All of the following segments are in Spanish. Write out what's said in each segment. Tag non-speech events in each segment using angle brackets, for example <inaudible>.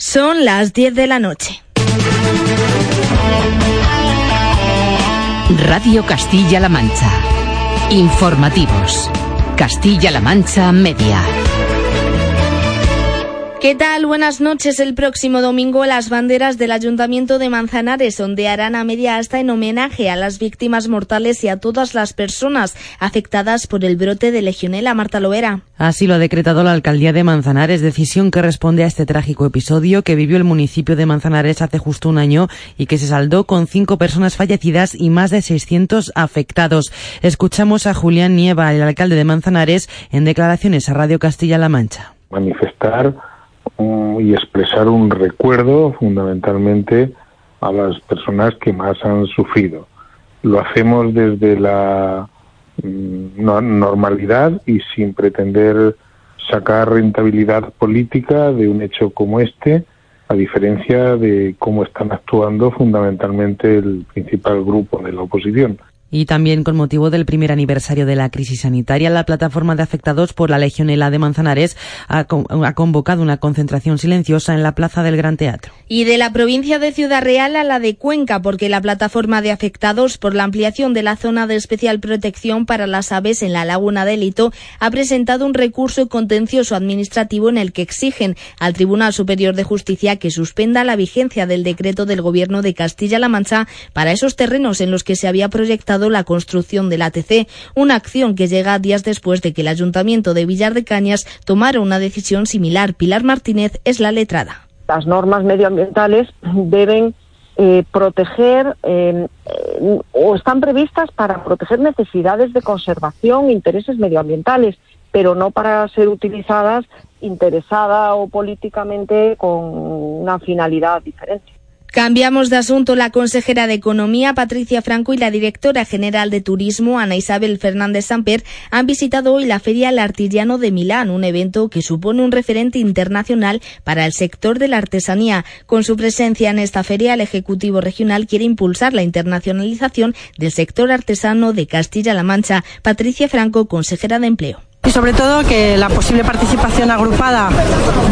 Son las 10 de la noche. Radio Castilla-La Mancha. Informativos. Castilla-La Mancha Media. ¿Qué tal? Buenas noches. El próximo domingo las banderas del Ayuntamiento de Manzanares ondearán a media asta en homenaje a las víctimas mortales y a todas las personas afectadas por el brote de Legionela. Marta Loera. Así lo ha decretado la Alcaldía de Manzanares, decisión que responde a este trágico episodio que vivió el municipio de Manzanares hace justo un año y que se saldó con cinco personas fallecidas y más de 600 afectados. Escuchamos a Julián Nieva, el alcalde de Manzanares, en declaraciones a Radio Castilla-La Mancha. Manifestar y expresar un recuerdo fundamentalmente a las personas que más han sufrido. Lo hacemos desde la mm, normalidad y sin pretender sacar rentabilidad política de un hecho como este, a diferencia de cómo están actuando fundamentalmente el principal grupo de la oposición. Y también con motivo del primer aniversario de la crisis sanitaria, la plataforma de afectados por la Legionela de Manzanares ha, convocado una concentración silenciosa en la Plaza del Gran Teatro. Y de la provincia de Ciudad Real a la de Cuenca, porque la plataforma de afectados por la ampliación de la zona de especial protección para las aves en la Laguna de Lito ha presentado un recurso contencioso administrativo en el que exigen al Tribunal Superior de Justicia que suspenda la vigencia del decreto del Gobierno de Castilla-La Mancha para esos terrenos en los que se había proyectado la construcción del ATC, una acción que llega días después de que el Ayuntamiento de Villar de Cañas tomara una decisión similar. Pilar Martínez es la letrada. Las normas medioambientales deben eh, proteger eh, o están previstas para proteger necesidades de conservación, intereses medioambientales, pero no para ser utilizadas interesada o políticamente con una finalidad diferente. Cambiamos de asunto. La consejera de Economía, Patricia Franco, y la directora general de Turismo, Ana Isabel Fernández Samper, han visitado hoy la Feria El Artillano de Milán, un evento que supone un referente internacional para el sector de la artesanía. Con su presencia en esta feria, el Ejecutivo Regional quiere impulsar la internacionalización del sector artesano de Castilla-La Mancha. Patricia Franco, consejera de Empleo y sobre todo que la posible participación agrupada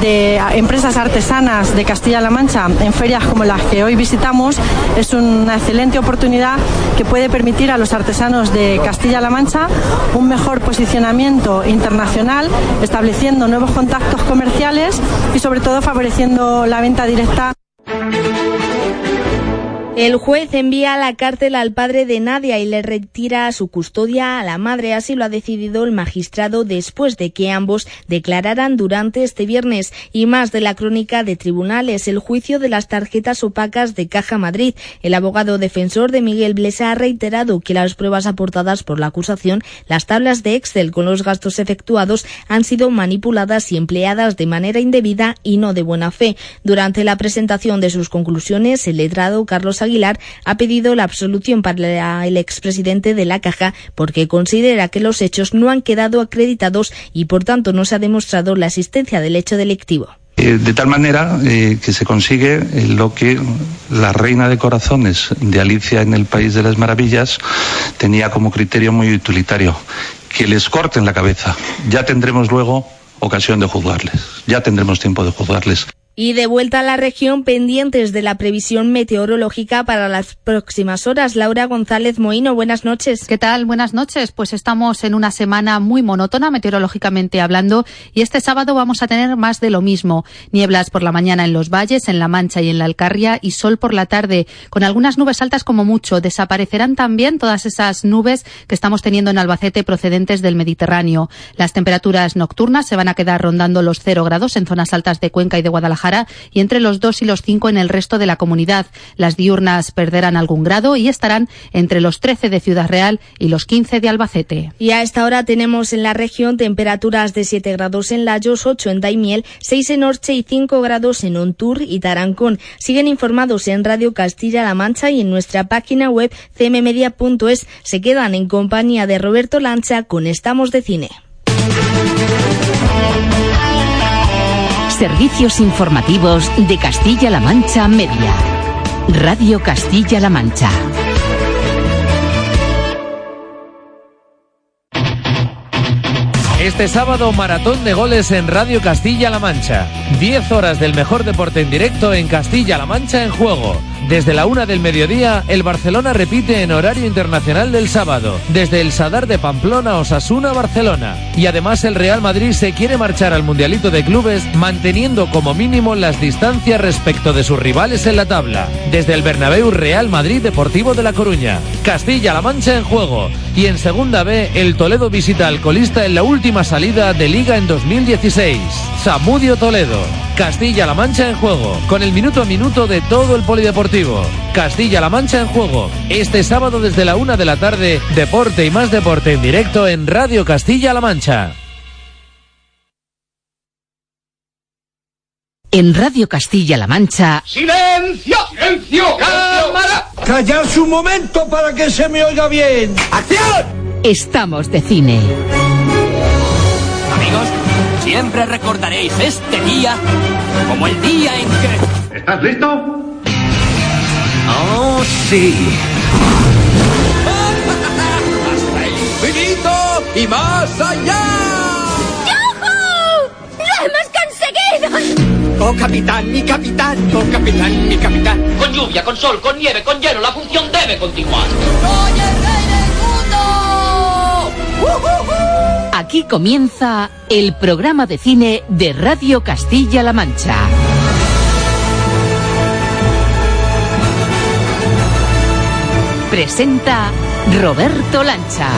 de empresas artesanas de Castilla-La Mancha en ferias como las que hoy visitamos es una excelente oportunidad que puede permitir a los artesanos de Castilla-La Mancha un mejor posicionamiento internacional, estableciendo nuevos contactos comerciales y sobre todo favoreciendo la venta directa. El juez envía a la cárcel al padre de Nadia y le retira su custodia a la madre. Así lo ha decidido el magistrado después de que ambos declararan durante este viernes. Y más de la crónica de tribunales, el juicio de las tarjetas opacas de Caja Madrid. El abogado defensor de Miguel Blesa ha reiterado que las pruebas aportadas por la acusación, las tablas de Excel con los gastos efectuados, han sido manipuladas y empleadas de manera indebida y no de buena fe. Durante la presentación de sus conclusiones, el letrado Carlos Aguilar ha pedido la absolución para el expresidente de la Caja porque considera que los hechos no han quedado acreditados y por tanto no se ha demostrado la existencia del hecho delictivo. Eh, de tal manera eh, que se consigue eh, lo que la reina de corazones de Alicia en el País de las Maravillas tenía como criterio muy utilitario, que les corten la cabeza. Ya tendremos luego ocasión de juzgarles, ya tendremos tiempo de juzgarles. Y de vuelta a la región, pendientes de la previsión meteorológica para las próximas horas. Laura González Moino, buenas noches. ¿Qué tal? Buenas noches. Pues estamos en una semana muy monótona meteorológicamente hablando y este sábado vamos a tener más de lo mismo. Nieblas por la mañana en los valles, en La Mancha y en la Alcarria y sol por la tarde, con algunas nubes altas como mucho. Desaparecerán también todas esas nubes que estamos teniendo en Albacete procedentes del Mediterráneo. Las temperaturas nocturnas se van a quedar rondando los cero grados en zonas altas de Cuenca y de Guadalajara y entre los 2 y los 5 en el resto de la comunidad. Las diurnas perderán algún grado y estarán entre los 13 de Ciudad Real y los 15 de Albacete. Y a esta hora tenemos en la región temperaturas de 7 grados en Layos, 8 en Daimiel, 6 en Orche y 5 grados en Ontur y Tarancón. Siguen informados en Radio Castilla-La Mancha y en nuestra página web cmmedia.es. Se quedan en compañía de Roberto Lancha con Estamos de Cine. Servicios informativos de Castilla-La Mancha Media. Radio Castilla-La Mancha. Este sábado maratón de goles en Radio Castilla-La Mancha. 10 horas del mejor deporte en directo en Castilla-La Mancha en juego. Desde la una del mediodía, el Barcelona repite en horario internacional del sábado, desde el Sadar de Pamplona, Osasuna, Barcelona. Y además el Real Madrid se quiere marchar al Mundialito de Clubes manteniendo como mínimo las distancias respecto de sus rivales en la tabla. Desde el Bernabéu Real Madrid Deportivo de La Coruña. Castilla-La Mancha en juego. Y en Segunda B, el Toledo visita al colista en la última salida de Liga en 2016. Samudio Toledo. Castilla-La Mancha en juego, con el minuto a minuto de todo el polideportivo. Castilla-La Mancha en juego, este sábado desde la una de la tarde, deporte y más deporte en directo en Radio Castilla-La Mancha. En Radio Castilla-La Mancha. ¡Silencio! ¡Silencio! ¡Cámara! ¡Callarse un momento para que se me oiga bien! ¡Acción! Estamos de cine. Siempre recordaréis este día como el día en que... ¿Estás listo? ¡Oh, sí! ¡Hasta <laughs> el infinito y más allá! ¡Yujú! ¡Lo hemos conseguido! ¡Oh, capitán, mi capitán! ¡Oh, capitán, mi capitán! Con lluvia, con sol, con nieve, con hielo, la función debe continuar. ¡Soy el rey del mundo! Aquí comienza el programa de cine de Radio Castilla-La Mancha. Presenta Roberto Lancha.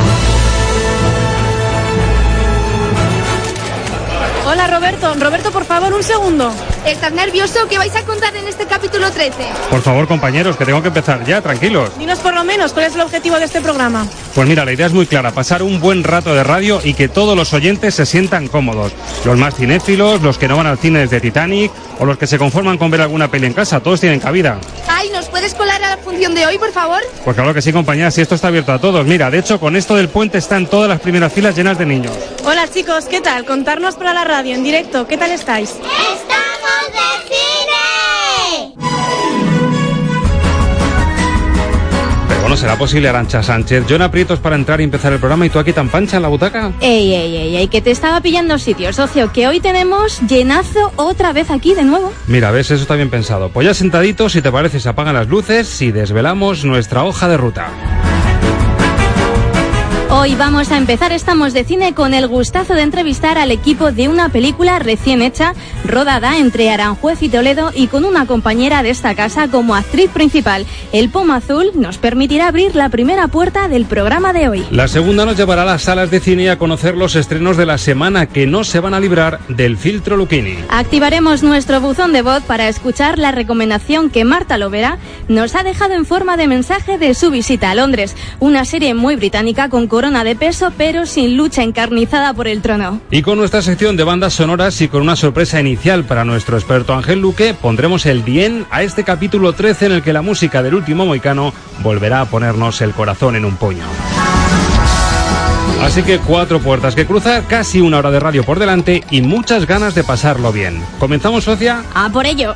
Hola Roberto, Roberto por favor un segundo. ¿Estás nervioso? ¿Qué vais a contar en este capítulo 13? Por favor compañeros, que tengo que empezar ya, tranquilos. Dinos por lo menos cuál es el objetivo de este programa. Pues mira, la idea es muy clara, pasar un buen rato de radio y que todos los oyentes se sientan cómodos. Los más cinéfilos, los que no van al cine desde Titanic o los que se conforman con ver alguna peli en casa, todos tienen cabida. Ay, ¿nos puedes colar a la función de hoy, por favor? Pues claro que sí, compañeras, si esto está abierto a todos. Mira, de hecho, con esto del puente están todas las primeras filas llenas de niños. Hola chicos, ¿qué tal? Contarnos para la radio en directo, ¿qué tal estáis? ¡Estamos de cine! Pero bueno, ¿será posible, Arancha Sánchez? John aprietos para entrar y empezar el programa y tú aquí tan pancha en la butaca. Ey, ey, ey, ey, que te estaba pillando sitio, socio, que hoy tenemos llenazo otra vez aquí de nuevo. Mira, ves, eso está bien pensado. Pues ya sentaditos, si te parece, se apagan las luces y desvelamos nuestra hoja de ruta. Hoy vamos a empezar Estamos de Cine con el gustazo de entrevistar al equipo de una película recién hecha, rodada entre Aranjuez y Toledo y con una compañera de esta casa como actriz principal. El Pomo Azul nos permitirá abrir la primera puerta del programa de hoy. La segunda nos llevará a las salas de cine a conocer los estrenos de la semana que no se van a librar del filtro Luchini. Activaremos nuestro buzón de voz para escuchar la recomendación que Marta Lovera nos ha dejado en forma de mensaje de su visita a Londres, una serie muy británica con corona de peso pero sin lucha encarnizada por el trono. Y con nuestra sección de bandas sonoras y con una sorpresa inicial para nuestro experto Ángel Luque, pondremos el bien a este capítulo 13 en el que la música del último moicano volverá a ponernos el corazón en un puño. Así que cuatro puertas que cruzar, casi una hora de radio por delante y muchas ganas de pasarlo bien. ¿Comenzamos, socia? A por ello.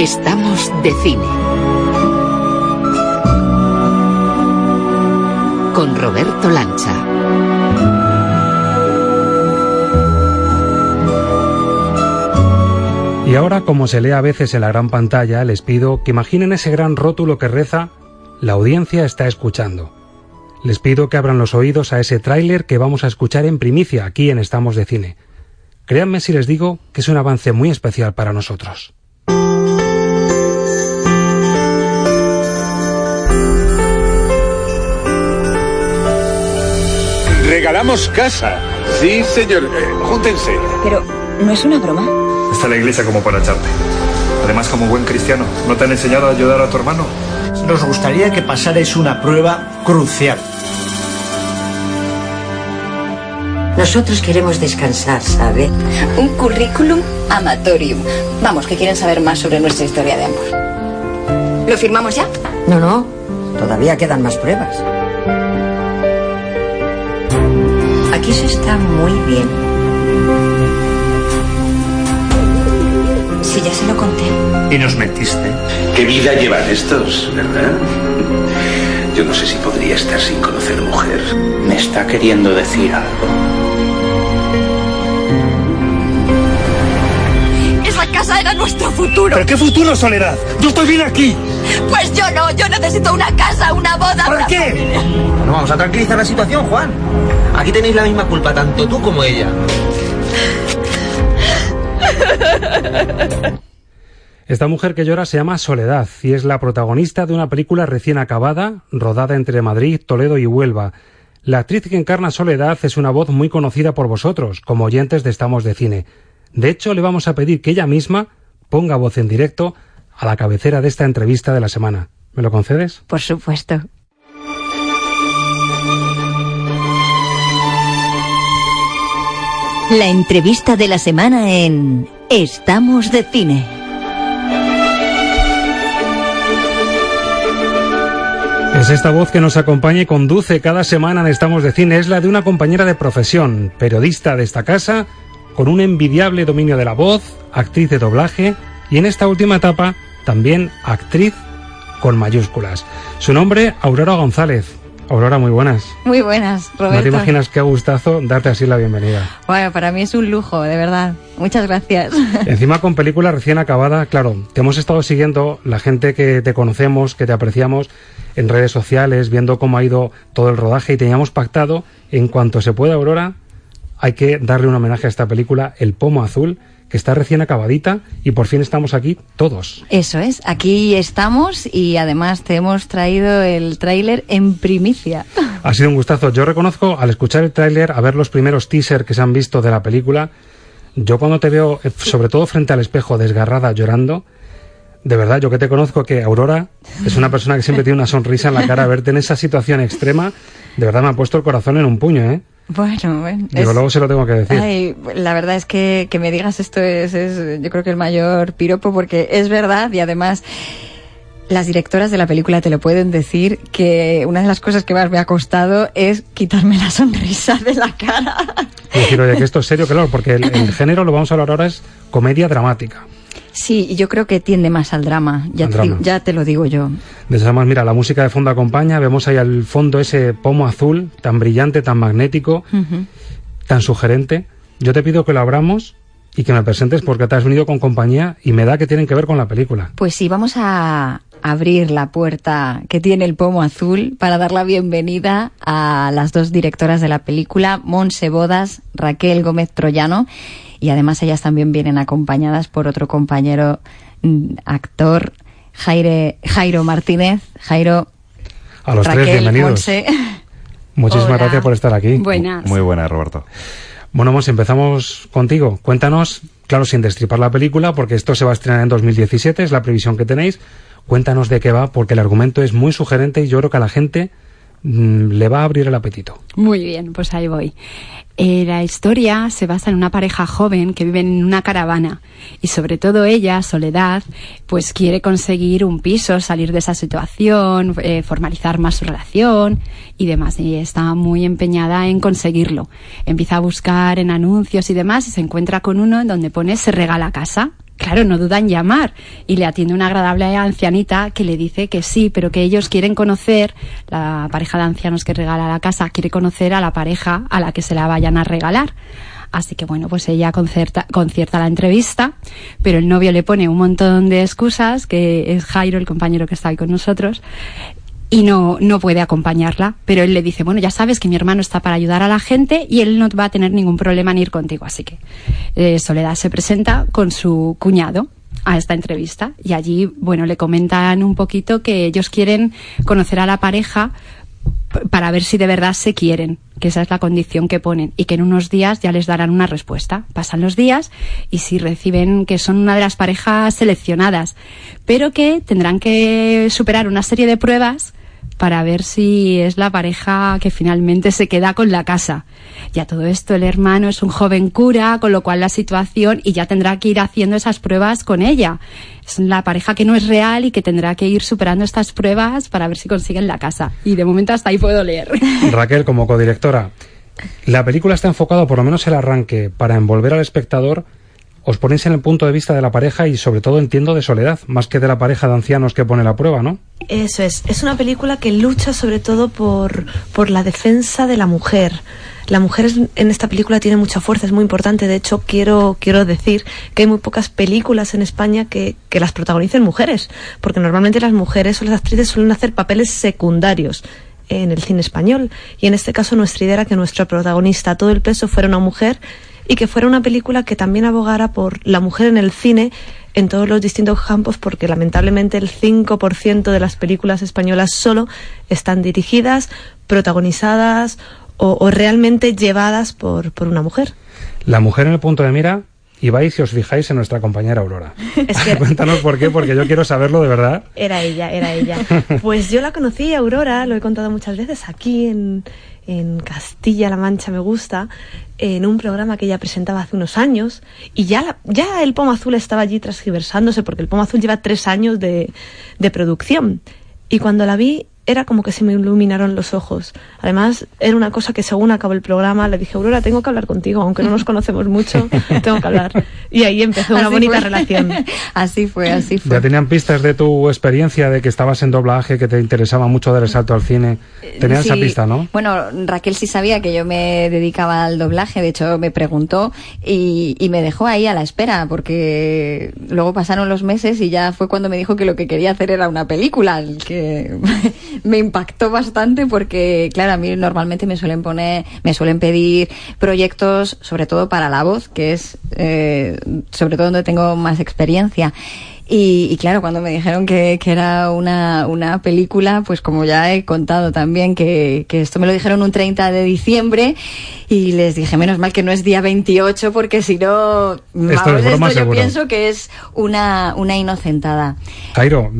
Estamos de cine. Con Roberto Lancha. Y ahora, como se lee a veces en la gran pantalla, les pido que imaginen ese gran rótulo que reza La audiencia está escuchando. Les pido que abran los oídos a ese tráiler que vamos a escuchar en primicia aquí en Estamos de Cine. Créanme si les digo que es un avance muy especial para nosotros. Regalamos casa. Sí, señor. Eh, júntense. Pero, ¿no es una broma? Está la iglesia como para echarte. Además, como buen cristiano, ¿no te han enseñado a ayudar a tu hermano? Nos gustaría que pasarais una prueba crucial. Nosotros queremos descansar, ¿sabe? Un currículum amatorium. Vamos, que quieren saber más sobre nuestra historia de amor. ¿Lo firmamos ya? No, no. Todavía quedan más pruebas. Se está muy bien. Si ya se lo conté. Y nos metiste. ¿Qué vida llevan estos, verdad? Yo no sé si podría estar sin conocer mujer. Me está queriendo decir algo. Esa casa era nuestro futuro. ¿Pero qué futuro, Soledad? Yo estoy bien aquí. Pues yo no, yo necesito una casa, una boda. ¿Para una qué? familia. No vamos a tranquilizar la situación, Juan. Aquí tenéis la misma culpa, tanto tú como ella. Esta mujer que llora se llama Soledad y es la protagonista de una película recién acabada, rodada entre Madrid, Toledo y Huelva. La actriz que encarna a Soledad es una voz muy conocida por vosotros, como oyentes de Estamos de Cine. De hecho, le vamos a pedir que ella misma ponga voz en directo a la cabecera de esta entrevista de la semana. ¿Me lo concedes? Por supuesto. La entrevista de la semana en Estamos de Cine. Es esta voz que nos acompaña y conduce cada semana en Estamos de Cine. Es la de una compañera de profesión, periodista de esta casa, con un envidiable dominio de la voz, actriz de doblaje y en esta última etapa también actriz con mayúsculas. Su nombre, Aurora González. Aurora, muy buenas. Muy buenas, Roberto. No te imaginas qué gustazo darte así la bienvenida. Bueno, para mí es un lujo, de verdad. Muchas gracias. <laughs> Encima con película recién acabada, claro, te hemos estado siguiendo, la gente que te conocemos, que te apreciamos en redes sociales, viendo cómo ha ido todo el rodaje y teníamos pactado, en cuanto se pueda, Aurora, hay que darle un homenaje a esta película, El Pomo Azul, que está recién acabadita y por fin estamos aquí todos. Eso es, aquí estamos y además te hemos traído el tráiler en primicia. <laughs> Ha sido un gustazo. Yo reconozco, al escuchar el tráiler, a ver los primeros teasers que se han visto de la película, yo cuando te veo, eh, sobre todo frente al espejo, desgarrada, llorando, de verdad, yo que te conozco que Aurora es una persona que siempre tiene una sonrisa en la cara, verte en esa situación extrema, de verdad me ha puesto el corazón en un puño, ¿eh? Bueno, bueno. Digo, es- luego se lo tengo que decir. Ay, la verdad es que, que me digas esto es, es, yo creo que el mayor piropo porque es verdad y además las directoras de la película te lo pueden decir que una de las cosas que más me ha costado es quitarme la sonrisa de la cara. Es decir, oye, que esto es serio, claro, porque el, el género, lo vamos a hablar ahora, es comedia dramática. Sí, y yo creo que tiende más al drama, ya, Al te, drama. digo- ya te lo digo yo. De todas formas, mira, la música de fondo acompaña, vemos ahí al fondo ese pomo azul, tan brillante, tan magnético, tan sugerente. Yo te pido que lo abramos y que me presentes porque te has venido con compañía y me da que tienen que ver con la película. Pues sí, vamos a abrir la puerta que tiene el pomo azul para dar la bienvenida a las dos directoras de la película, Monse Bodas, Raquel Gómez Troyano, y además ellas también vienen acompañadas por otro compañero mm, actor, Jaire, Jairo Martínez. Jairo, A los Raquel, tres, bienvenidos. Monse. <laughs> Muchísimas Hola. gracias por estar aquí. Buenas. Muy buena, Roberto. Bueno, Mons, empezamos contigo. Cuéntanos, claro, sin destripar la película, porque esto se va a estrenar en 2017, es la previsión que tenéis. Cuéntanos de qué va, porque el argumento es muy sugerente y yo creo que a la gente le va a abrir el apetito. Muy bien, pues ahí voy. Eh, la historia se basa en una pareja joven que vive en una caravana y sobre todo ella, Soledad, pues quiere conseguir un piso, salir de esa situación, eh, formalizar más su relación y demás. Y está muy empeñada en conseguirlo. Empieza a buscar en anuncios y demás y se encuentra con uno en donde pone se regala casa. Claro, no duda en llamar y le atiende una agradable ancianita que le dice que sí, pero que ellos quieren conocer, la pareja de ancianos que regala la casa quiere conocer a la pareja a la que se la vayan a regalar. Así que bueno, pues ella concierta la entrevista, pero el novio le pone un montón de excusas, que es Jairo, el compañero que está ahí con nosotros, y no, no puede acompañarla. Pero él le dice, bueno, ya sabes que mi hermano está para ayudar a la gente y él no va a tener ningún problema en ir contigo. Así que eh, Soledad se presenta con su cuñado a esta entrevista y allí, bueno, le comentan un poquito que ellos quieren conocer a la pareja para ver si de verdad se quieren, que esa es la condición que ponen y que en unos días ya les darán una respuesta. Pasan los días y si reciben que son una de las parejas seleccionadas, pero que tendrán que superar una serie de pruebas para ver si es la pareja que finalmente se queda con la casa. Ya todo esto, el hermano es un joven cura, con lo cual la situación, y ya tendrá que ir haciendo esas pruebas con ella. Es la pareja que no es real y que tendrá que ir superando estas pruebas para ver si consiguen la casa. Y de momento hasta ahí puedo leer. <laughs> Raquel, como codirectora, La película está enfocada, por lo menos el arranque, para envolver al espectador. Os ponéis en el punto de vista de la pareja y sobre todo entiendo de soledad, más que de la pareja de ancianos que pone la prueba, ¿no? Eso es, es una película que lucha sobre todo por, por la defensa de la mujer. La mujer es- en esta película tiene mucha fuerza, es muy importante. De hecho, quiero, quiero decir que hay muy pocas películas en España que, que las protagonicen mujeres, porque normalmente las mujeres o las actrices suelen hacer papeles secundarios en el cine español. Y en este caso nuestra idea era que nuestra protagonista, todo el peso, fuera una mujer y que fuera una película que también abogara por la mujer en el cine en todos los distintos campos, porque lamentablemente el 5% de las películas españolas solo están dirigidas, protagonizadas o, o realmente llevadas por, por una mujer. La mujer en el punto de mira y vais y os fijáis en nuestra compañera Aurora. <laughs> Es que Cuéntanos por qué, porque yo quiero saberlo de verdad. Era ella, era ella. Pues yo la conocí, Aurora, lo he contado muchas veces aquí en, en Castilla-La Mancha, me gusta, en un programa que ella presentaba hace unos años. Y ya, la- ya el Pomo Azul estaba allí transgiversándose, porque el Pomo Azul lleva tres años de, de producción. Y cuando la vi, era como que se me iluminaron los ojos. Además, era una cosa que según acabó el programa, le dije, Aurora, tengo que hablar contigo, aunque no nos conocemos mucho, <laughs> tengo que hablar. Y ahí empezó una Así bonita fue. relación. <laughs> así fue, así fue. Ya tenían pistas de tu experiencia, de que estabas en doblaje, que te interesaba mucho dar el salto al cine. Tenían esa pista, ¿no? Bueno, Raquel sí sabía que yo me dedicaba al doblaje, de hecho me preguntó y, y me dejó ahí a la espera, porque luego pasaron los meses y ya fue cuando me dijo que lo que quería hacer era una película, el que me impactó bastante porque, claro, a mí normalmente me suelen poner, me suelen pedir proyectos, sobre todo para la voz, que es eh, sobre todo donde tengo más experiencia. Y, y claro, cuando me dijeron que, que era una, una película, pues como ya he contado también, que, que esto me lo dijeron un 30 de diciembre y les dije, menos mal que no es día 28 porque si no, vamos, es broma, esto yo pienso que es una, una inocentada. Jairo,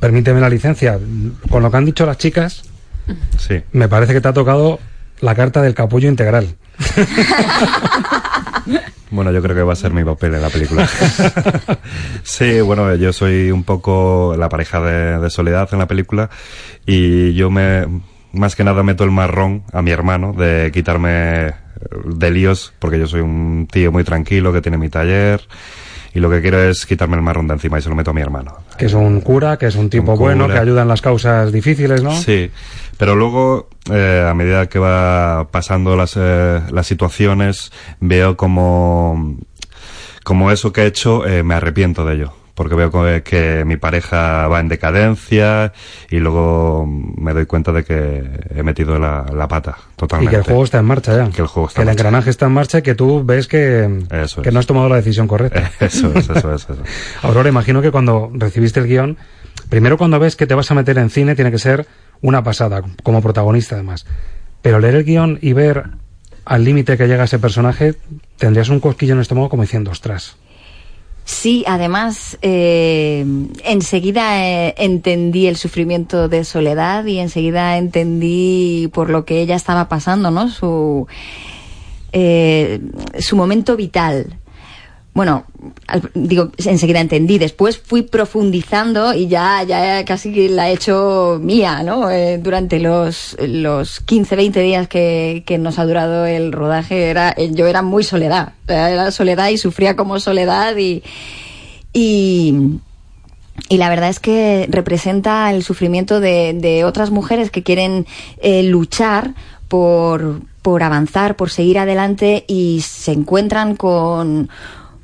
permíteme la licencia. Con lo que han dicho las chicas, Sí. me parece que te ha tocado la carta del capullo integral. <laughs> Bueno, yo creo que va a ser mi papel en la película. <laughs> sí, bueno, yo soy un poco la pareja de, de Soledad en la película y yo me, más que nada meto el marrón a mi hermano de quitarme de líos porque yo soy un tío muy tranquilo que tiene mi taller y lo que quiero es quitarme el marrón de encima y se lo meto a mi hermano. Que es un cura, que es un tipo Un bueno, que ayuda en las causas difíciles, ¿no? Sí, pero luego, eh, a medida que va pasando las, eh, las situaciones, veo como, como eso que he hecho, eh, me arrepiento de ello. Porque veo que, mi pareja va en decadencia y luego me doy cuenta de que he metido la, la pata Y totalmente. que el juego está en marcha ya. Que el juego está Que el marcha. engranaje está en marcha y que tú ves que, Eso que es. no has tomado la decisión correcta. <laughs> Eso es, eso es, eso. <laughs> Aurora, imagino que cuando recibiste el guion, primero cuando ves que te vas a meter en cine tiene que ser una pasada, como protagonista además. Pero leer el guion y ver al límite que llega ese personaje, tendrías un cosquillo en el estómago como diciendo, ostras. Sí, además, eh, enseguida eh, entendí el sufrimiento de Soledad y enseguida entendí por lo que ella estaba pasando, ¿no? Su, eh, su momento vital. Bueno, digo, enseguida entendí. Después fui profundizando y ya, ya casi la he hecho mía, ¿no? Eh, durante los, los 15, 20 días que, que nos ha durado el rodaje, era, eh, yo era muy soledad. Era soledad y sufría como soledad y, y, y la verdad es que representa el sufrimiento de, de otras mujeres que quieren eh, luchar por, por avanzar, por seguir adelante y se encuentran con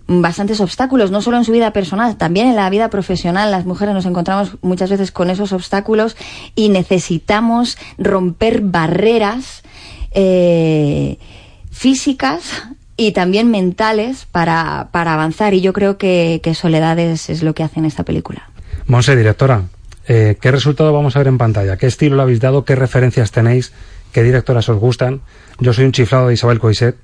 bastantes obstáculos, no solo en su vida personal, también en la vida profesional. Las mujeres nos encontramos muchas veces con esos obstáculos y necesitamos romper barreras eh, físicas y también mentales para, para avanzar. Y yo creo que, que Soledad es, lo que hace en esta película. Monse, directora, eh, ¿qué resultado vamos a ver en pantalla? ¿Qué estilo le habéis dado? ¿Qué referencias tenéis? ¿Qué directoras os gustan? Yo soy un chiflado de Isabel Coiset.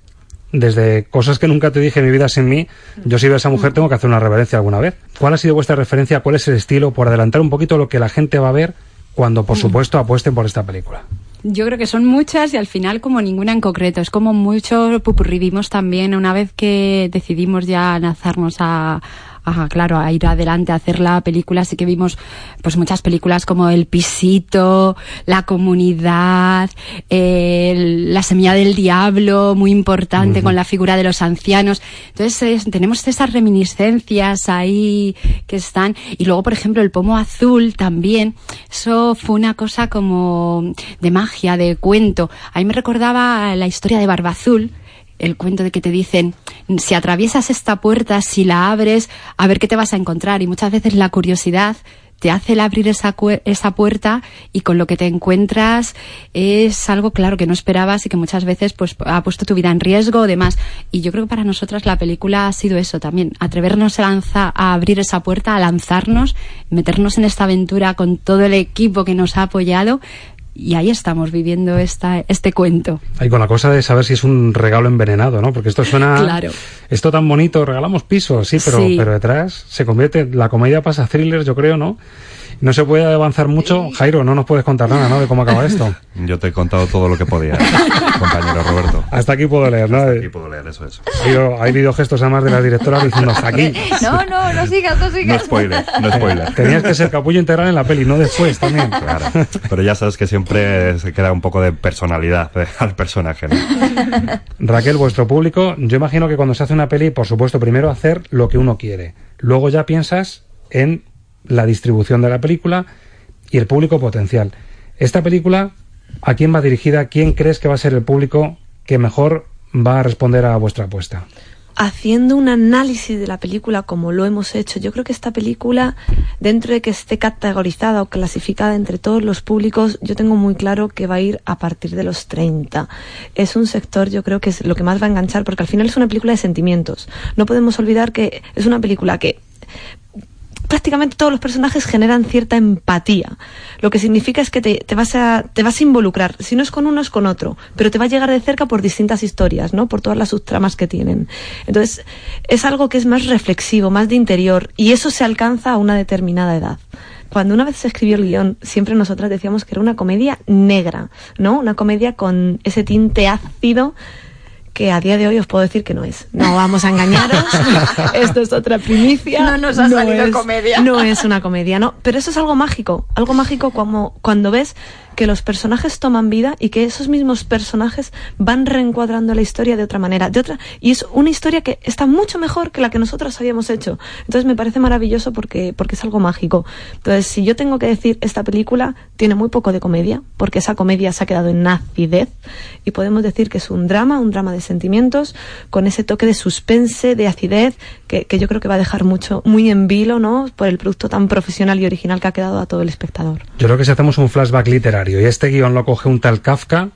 Desde cosas que nunca te dije en mi vida sin mí, yo si veo a esa mujer tengo que hacer una reverencia alguna vez. ¿Cuál ha sido vuestra referencia? ¿Cuál es el estilo? Por adelantar un poquito lo que la gente va a ver cuando, por supuesto, apuesten por esta película. Yo creo que son muchas y al final como ninguna en concreto. Es como mucho pupurri. Vimos también una vez que decidimos ya lanzarnos a, Ajá, claro, a ir adelante a hacer la película. Sí que vimos pues muchas películas como El Pisito, La Comunidad, La Semilla del Diablo, muy importante con la figura de los ancianos. Entonces tenemos esas reminiscencias ahí que están. Y luego, por ejemplo, El Pomo Azul también. Eso fue una cosa como de magia, de cuento. A mí me recordaba la historia de Barba Azul el cuento de que te dicen, si atraviesas esta puerta, si la abres, a ver qué te vas a encontrar. Y muchas veces la curiosidad te hace el abrir esa, esa puerta y con lo que te encuentras es algo claro que no esperabas y que muchas veces pues ha puesto tu vida en riesgo o demás. Y yo creo que para nosotras la película ha sido eso también, atrevernos a, lanzar, a abrir esa puerta, a lanzarnos, meternos en esta aventura con todo el equipo que nos ha apoyado, y ahí estamos viviendo esta, este cuento. Ahí con la cosa de saber si es un regalo envenenado, ¿no? Porque esto suena... Claro. Esto tan bonito, regalamos pisos, sí, pero, pero detrás se convierte... La comedia pasa a thriller, yo creo, ¿no? No se puede avanzar mucho. Jairo, no nos puedes contar nada, ¿no? De cómo acaba esto. <laughs> Yo te he contado todo lo que podía, <laughs> compañero Roberto. Hasta aquí puedo leer, ¿no? Hasta aquí puedo leer, eso es. Ha habido, gestos además de la directora diciendo hasta aquí. <laughs> No, no, no sigas, no sigas. No spoiler, no spoiler. Tenías que ser capullo integral en la peli, no después también. Claro. Pero ya sabes que siempre se queda un poco de personalidad al personaje, ¿no? Raquel, vuestro público, yo imagino que cuando se hace una peli, por supuesto, primero hacer lo que uno quiere. Luego ya piensas en la distribución de la película y el público potencial. Esta película, ¿a quién va dirigida? ¿Quién crees que va a ser el público que mejor va a responder a vuestra apuesta? haciendo un análisis de la película como lo hemos hecho, yo creo que esta película, dentro de que esté categorizada o clasificada entre todos los públicos, yo tengo muy claro que va a ir a partir de los 30. Es un sector, yo creo que es lo que más va a enganchar, porque al final es una película de sentimientos. No podemos olvidar que es una película que prácticamente todos los personajes generan cierta empatía. Lo que significa es que te, vas a, te vas a involucrar. Si no es con uno, es con otro. Pero te va a llegar de cerca por distintas historias, ¿no? Por todas las subtramas que tienen. Entonces, es algo que es más reflexivo, más de interior. Y eso se alcanza a una determinada edad cuando una vez se escribió el guion, siempre nosotras decíamos que era una comedia negra, ¿no? Una comedia con ese tinte ácido que a día de hoy os puedo decir que no es. No vamos a engañaros. <laughs> Esto es otra primicia. No nos ha salido comedia. No es una comedia, no. Pero eso es algo mágico. Algo mágico como cuando ves que los personajes toman vida y que esos mismos personajes van reencuadrando la historia de otra manera, de otra y es una historia que está mucho mejor que la que nosotros habíamos hecho. Entonces me parece maravilloso porque porque es algo mágico. Entonces, si yo tengo que decir esta película tiene muy poco de comedia, porque esa comedia se ha quedado en acidez y podemos decir que es un drama, un drama de sentimientos con ese toque de suspense, de acidez que, que yo creo que va a dejar mucho muy en vilo, ¿no? por el producto tan profesional y original que ha quedado a todo el espectador. Yo creo que si hacemos un flashback literal y este guion lo coge un tal Kafka,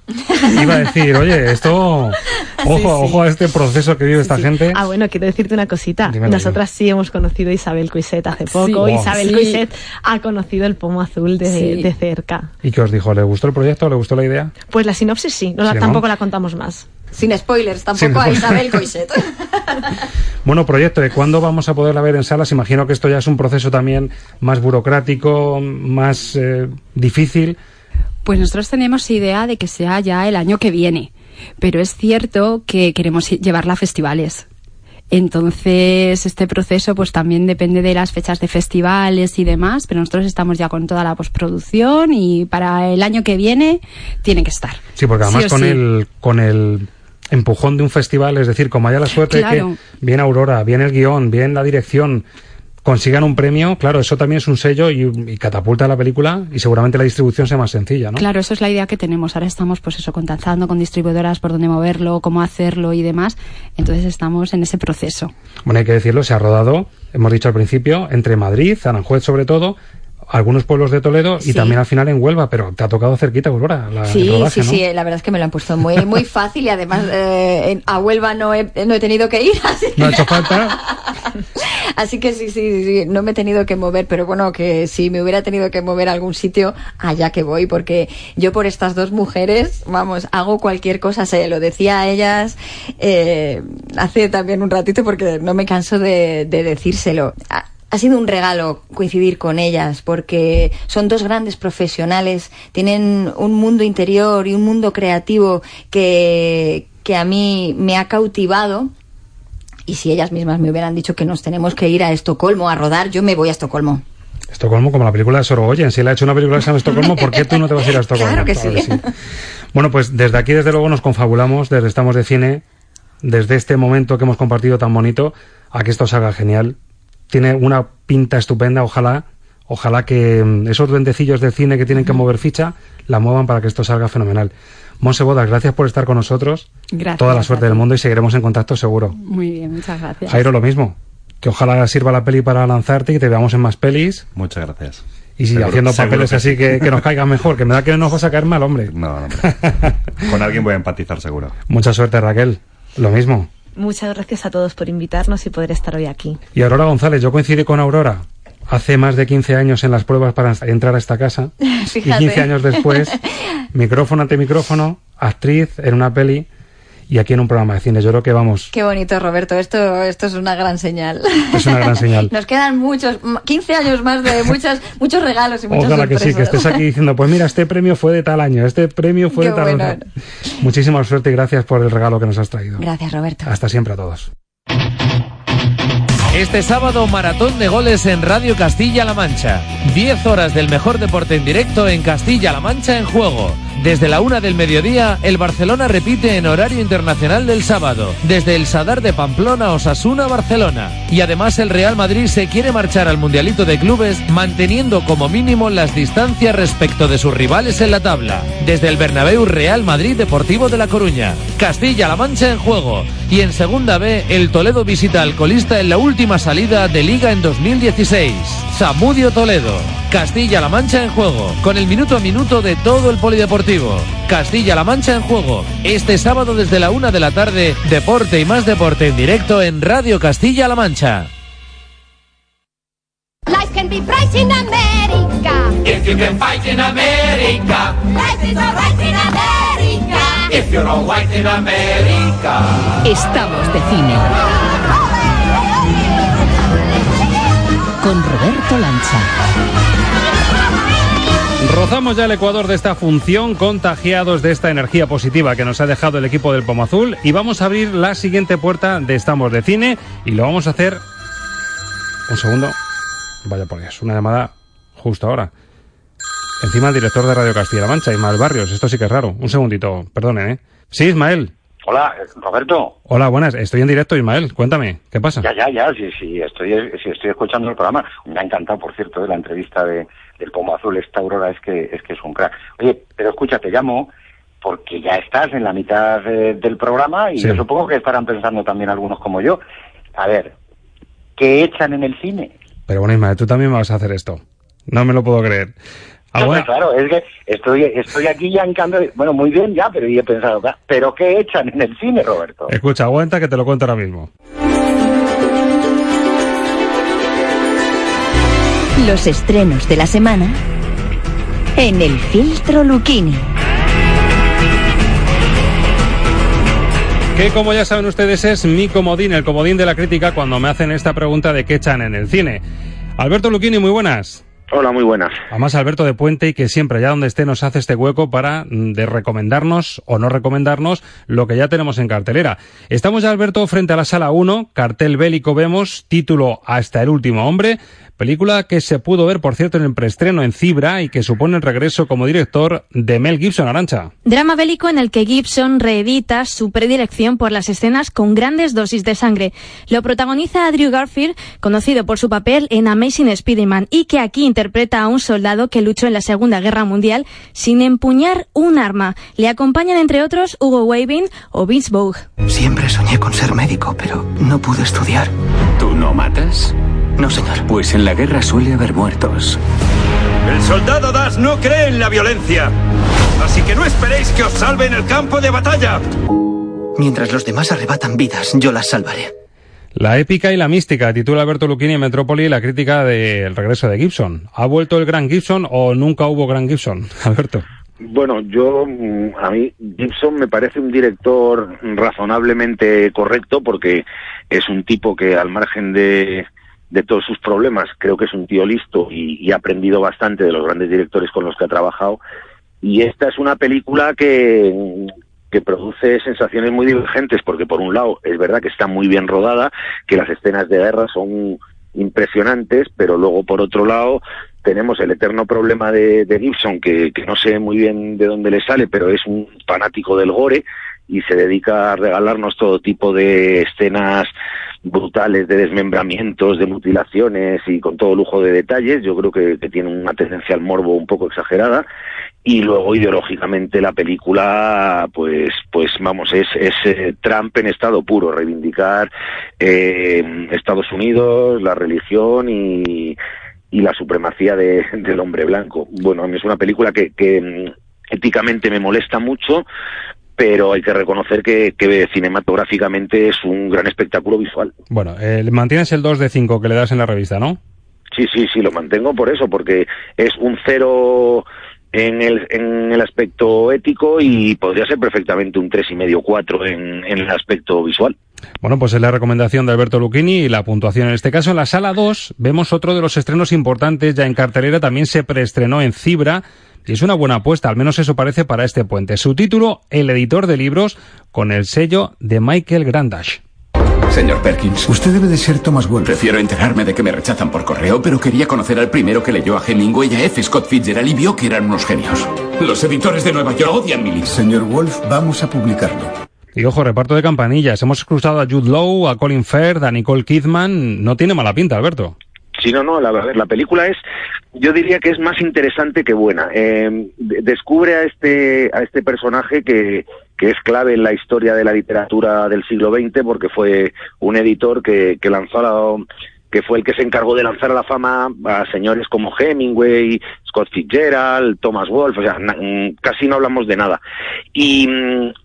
iba a decir, oye, esto, <laughs> ojo, ojo a este proceso que vive esta gente. Ah, bueno, quiero decirte una cosita. Nosotras sí hemos conocido a Isabel Cuiset hace poco. Isabel Cuiset ha conocido el pomo azul de, cerca. ¿Y qué os dijo? ¿Le gustó el proyecto? ¿Le gustó la idea? Pues la sinopsis sí, no, tampoco la contamos más. Sin spoilers, tampoco a Isabel <laughs> Coiset. <laughs> bueno, proyecto, ¿de cuándo vamos a poderla ver en salas? Imagino que esto ya es un proceso también más burocrático, más eh, difícil. Pues nosotros tenemos idea de que sea ya el año que viene, pero es cierto que queremos llevarla a festivales. Entonces, este proceso pues también depende de las fechas de festivales y demás, pero nosotros estamos ya con toda la postproducción y para el año que viene tiene que estar. Sí, porque además con el con el empujón de un festival, es decir, como haya la suerte de que viene Aurora, viene el guion, viene la dirección, consigan un premio, claro, eso también es un sello y, catapulta la película y seguramente la distribución sea más sencilla, ¿no? Claro, eso es la idea que tenemos. Ahora estamos, pues eso, contactando con distribuidoras por dónde moverlo, cómo hacerlo y demás. Entonces estamos en ese proceso. Bueno, hay que decirlo, se ha rodado, hemos dicho al principio, entre Madrid, Aranjuez sobre todo, algunos pueblos de Toledo y también al final en Huelva, pero te ha tocado cerquita, Aurora. La, sí, sí, sí, la verdad es que me lo han puesto muy, muy fácil y además eh, a Huelva no he, no he tenido que ir. <laughs> Así no ha hecho falta. <laughs> así que sí, sí, sí, no me he tenido que mover, pero bueno, que si me hubiera tenido que mover a algún sitio, allá que voy, porque yo por estas dos mujeres, vamos, hago cualquier cosa, se lo decía a ellas eh, hace también un ratito porque no me canso de, de decírselo ha sido un regalo coincidir con ellas porque son dos grandes profesionales, tienen un mundo interior y un mundo creativo que, que a mí me ha cautivado Y si ellas mismas me hubieran dicho que nos tenemos que ir a Estocolmo a rodar, yo me voy a Estocolmo. Estocolmo, como la película de Sorogoyen. Si él ha hecho una película en Estocolmo, ¿por qué tú no te vas a ir a Estocolmo? Claro que sí. Bueno, pues desde aquí, desde luego, nos confabulamos, desde Estamos de Cine, desde este momento que hemos compartido tan bonito, a que esto salga genial. Tiene una pinta estupenda, ojalá, ojalá que mm, esos duendecillos del cine que tienen que mover ficha, la muevan para que esto salga fenomenal. Monse Bodas, gracias por estar con nosotros. Gracias. Toda la suerte del mundo y seguiremos en contacto seguro. Muy bien, muchas gracias. Jairo, lo mismo. Que ojalá sirva la peli para lanzarte y te veamos en más pelis. Muchas gracias. Y si haciendo papeles que así sí. que, que nos caigan mejor, que me da que no nos vas a caer mal, hombre. No, no, Con alguien voy a empatizar seguro. <laughs> Mucha suerte, Raquel. Lo mismo. Muchas gracias a todos por invitarnos y poder estar hoy aquí. Y Aurora González, yo coincidí con Aurora hace más de 15 años en las pruebas para entrar a esta casa. <laughs> Fíjate. Y 15 años después, <laughs> micrófono ante micrófono, actriz en una peli y aquí en un programa de cine. Yo creo que vamos, Qué bonito, Roberto. Esto, esto es una gran señal. es una gran señal. <laughs> Nos quedan muchos, m- 15 años más de muchas, muchos regalos y muchas Ojalá que sí, que estés aquí <laughs> diciendo, pues mira, este premio fue de tal año, este premio fue Qué de tal bueno. año. Muchísima suerte y gracias por el regalo que nos has traído. Gracias, Roberto. Hasta siempre a todos. Este sábado, maratón de goles en Radio Castilla-La Mancha. 10 horas del mejor deporte en directo en Castilla-La Mancha en juego. Desde la una del mediodía, el Barcelona repite en horario internacional del sábado. Desde el Sadar de Pamplona, Osasuna, Barcelona. Y además el Real Madrid se quiere marchar al Mundialito de Clubes manteniendo como mínimo las distancias respecto de sus rivales en la tabla. Desde el Bernabéu Real Madrid Deportivo de La Coruña. Castilla-La Mancha en juego. Y en Segunda B, el Toledo visita al colista en la última salida de Liga en 2016. Samudio Toledo. Castilla-La Mancha en juego. Con el minuto a minuto de todo el polideportivo. Castilla-La Mancha en juego. Este sábado desde la una de la tarde, deporte y más deporte en directo en Radio Castilla-La Mancha. Life can be bright in America. If you can fight in America, Life is alright in America. If you're all white in America. Estamos de cine. Con Roberto Lancha. Rozamos ya el ecuador de esta función, contagiados de esta energía positiva que nos ha dejado el equipo del Pomo Azul y vamos a abrir la siguiente puerta de Estamos de Cine y lo vamos a hacer... Un segundo. Vaya por Dios, una llamada justo ahora. Encima el director de Radio Castilla-La Mancha, Ismael Barrios. Esto sí que es raro. Un segundito, perdonen, ¿eh? Sí, Ismael. Hola, Roberto. Hola, buenas. Estoy en directo, Ismael. Cuéntame, ¿qué pasa? Ya, ya, ya, sí, sí, estoy, sí, estoy escuchando el programa. Me ha encantado, por cierto, eh, la entrevista de, del Pomo Azul. Esta Aurora es que, es que es un crack. Oye, pero escucha, te llamo porque ya estás en la mitad eh, del programa y Sí. yo supongo que estarán pensando también algunos como yo. A ver, ¿qué echan en el cine? Pero bueno, Ismael, tú también me vas a hacer esto. No me lo puedo creer. No, Alguna- claro, es que estoy, estoy aquí ya en cambio, bueno, muy bien ya, pero yo he pensado, "Ah, ¿pero qué echan en el cine, Roberto? Escucha, aguanta que te lo cuento ahora mismo. Los estrenos de la semana en el filtro Luquini. Que como ya saben ustedes es mi comodín, el comodín de la crítica cuando me hacen esta pregunta de qué echan en el cine. Alberto Luquini, muy buenas. Hola, muy buenas. Además, Alberto de Puente y que siempre, allá donde esté, nos hace este hueco para mm, de recomendarnos o no recomendarnos lo que ya tenemos en cartelera. Estamos ya, Alberto, frente a la sala 1, cartel bélico vemos, título Hasta el último hombre, película que se pudo ver, por cierto, en el preestreno en Cibra y que supone el regreso como director de Mel Gibson Arancha. Drama bélico en el que Gibson reedita su predilección por las escenas con grandes dosis de sangre. Lo protagoniza Andrew Garfield, conocido por su papel en Amazing Spider-Man y que aquí interpreta a un soldado que luchó en la Segunda Guerra Mundial sin empuñar un arma. Le acompañan entre otros Hugo Weaving o Vince Vogue. Siempre soñé con ser médico, pero no pude estudiar. ¿Tú no matas? No, señor. Pues en la guerra suele haber muertos. El soldado Das no cree en la violencia. Así que no esperéis que os salve en el campo de batalla. Mientras los demás arrebatan vidas, yo las salvaré. La épica y la mística, titula Alberto Luquini en Metrópoli la crítica del regreso de Gibson. ¿Ha vuelto el gran Gibson o nunca hubo gran Gibson? <laughs> Alberto. Bueno, yo, mm, a mí, Gibson me parece un director razonablemente correcto porque es un tipo que al margen de, de todos sus problemas, creo que es un tío listo y, ha aprendido bastante de los grandes directores con los que ha trabajado. Y esta es una película que, que produce sensaciones muy divergentes, porque por un lado es verdad que está muy bien rodada, que las escenas de guerra son impresionantes, pero luego por otro lado tenemos el eterno problema de, de Gibson, que, que, no sé muy bien de dónde le sale, pero es un fanático del gore y se dedica a regalarnos todo tipo de escenas brutales de desmembramientos, de mutilaciones y con todo lujo de detalles. Yo creo que, que tiene una tendencia al morbo un poco exagerada y luego ideológicamente la película pues pues vamos es, eh, Trump en estado puro reivindicar eh, Estados Unidos la religión y, y la supremacía de, del hombre blanco bueno a mí es una película que, que mm, éticamente me molesta mucho pero hay que reconocer que, que, cinematográficamente es un gran espectáculo visual. Bueno, eh, mantienes el 2 de 5 que le das en la revista, ¿no? Sí, sí, sí, lo mantengo por eso, porque es un cero en el, en el aspecto ético y podría ser perfectamente un tres y medio cuatro en, en el aspecto visual. Bueno, pues es la recomendación de Alberto Lucchini y la puntuación en este caso. En la sala 2 vemos otro de los estrenos importantes ya en cartelera. También se preestrenó en Cibra y es una buena apuesta, al menos eso parece para este puente. Su título, El editor de libros, con el sello de Michael Grandash. Señor Perkins, usted debe de ser Thomas Wolfe. Prefiero enterarme de que me rechazan por correo, pero quería conocer al primero que leyó a Hemingway y a F. Scott Fitzgerald y vio que eran unos genios. Los editores de Nueva York odian mi libro. Señor Wolf, vamos a publicarlo. Y ojo, reparto de campanillas. Hemos cruzado a Jude Law, a Colin Firth, a Nicole Kidman. No tiene mala pinta, Alberto. Sí, no, no, la, la película es, yo diría que es más interesante que buena. Eh, descubre a este, a este personaje que, que es clave en la historia de la literatura del siglo XX porque fue un editor que, que lanzó la, que fue el que se encargó de lanzar a la fama a señores como Hemingway, Scott Fitzgerald, Thomas Wolfe, o sea, casi no hablamos de nada. Y,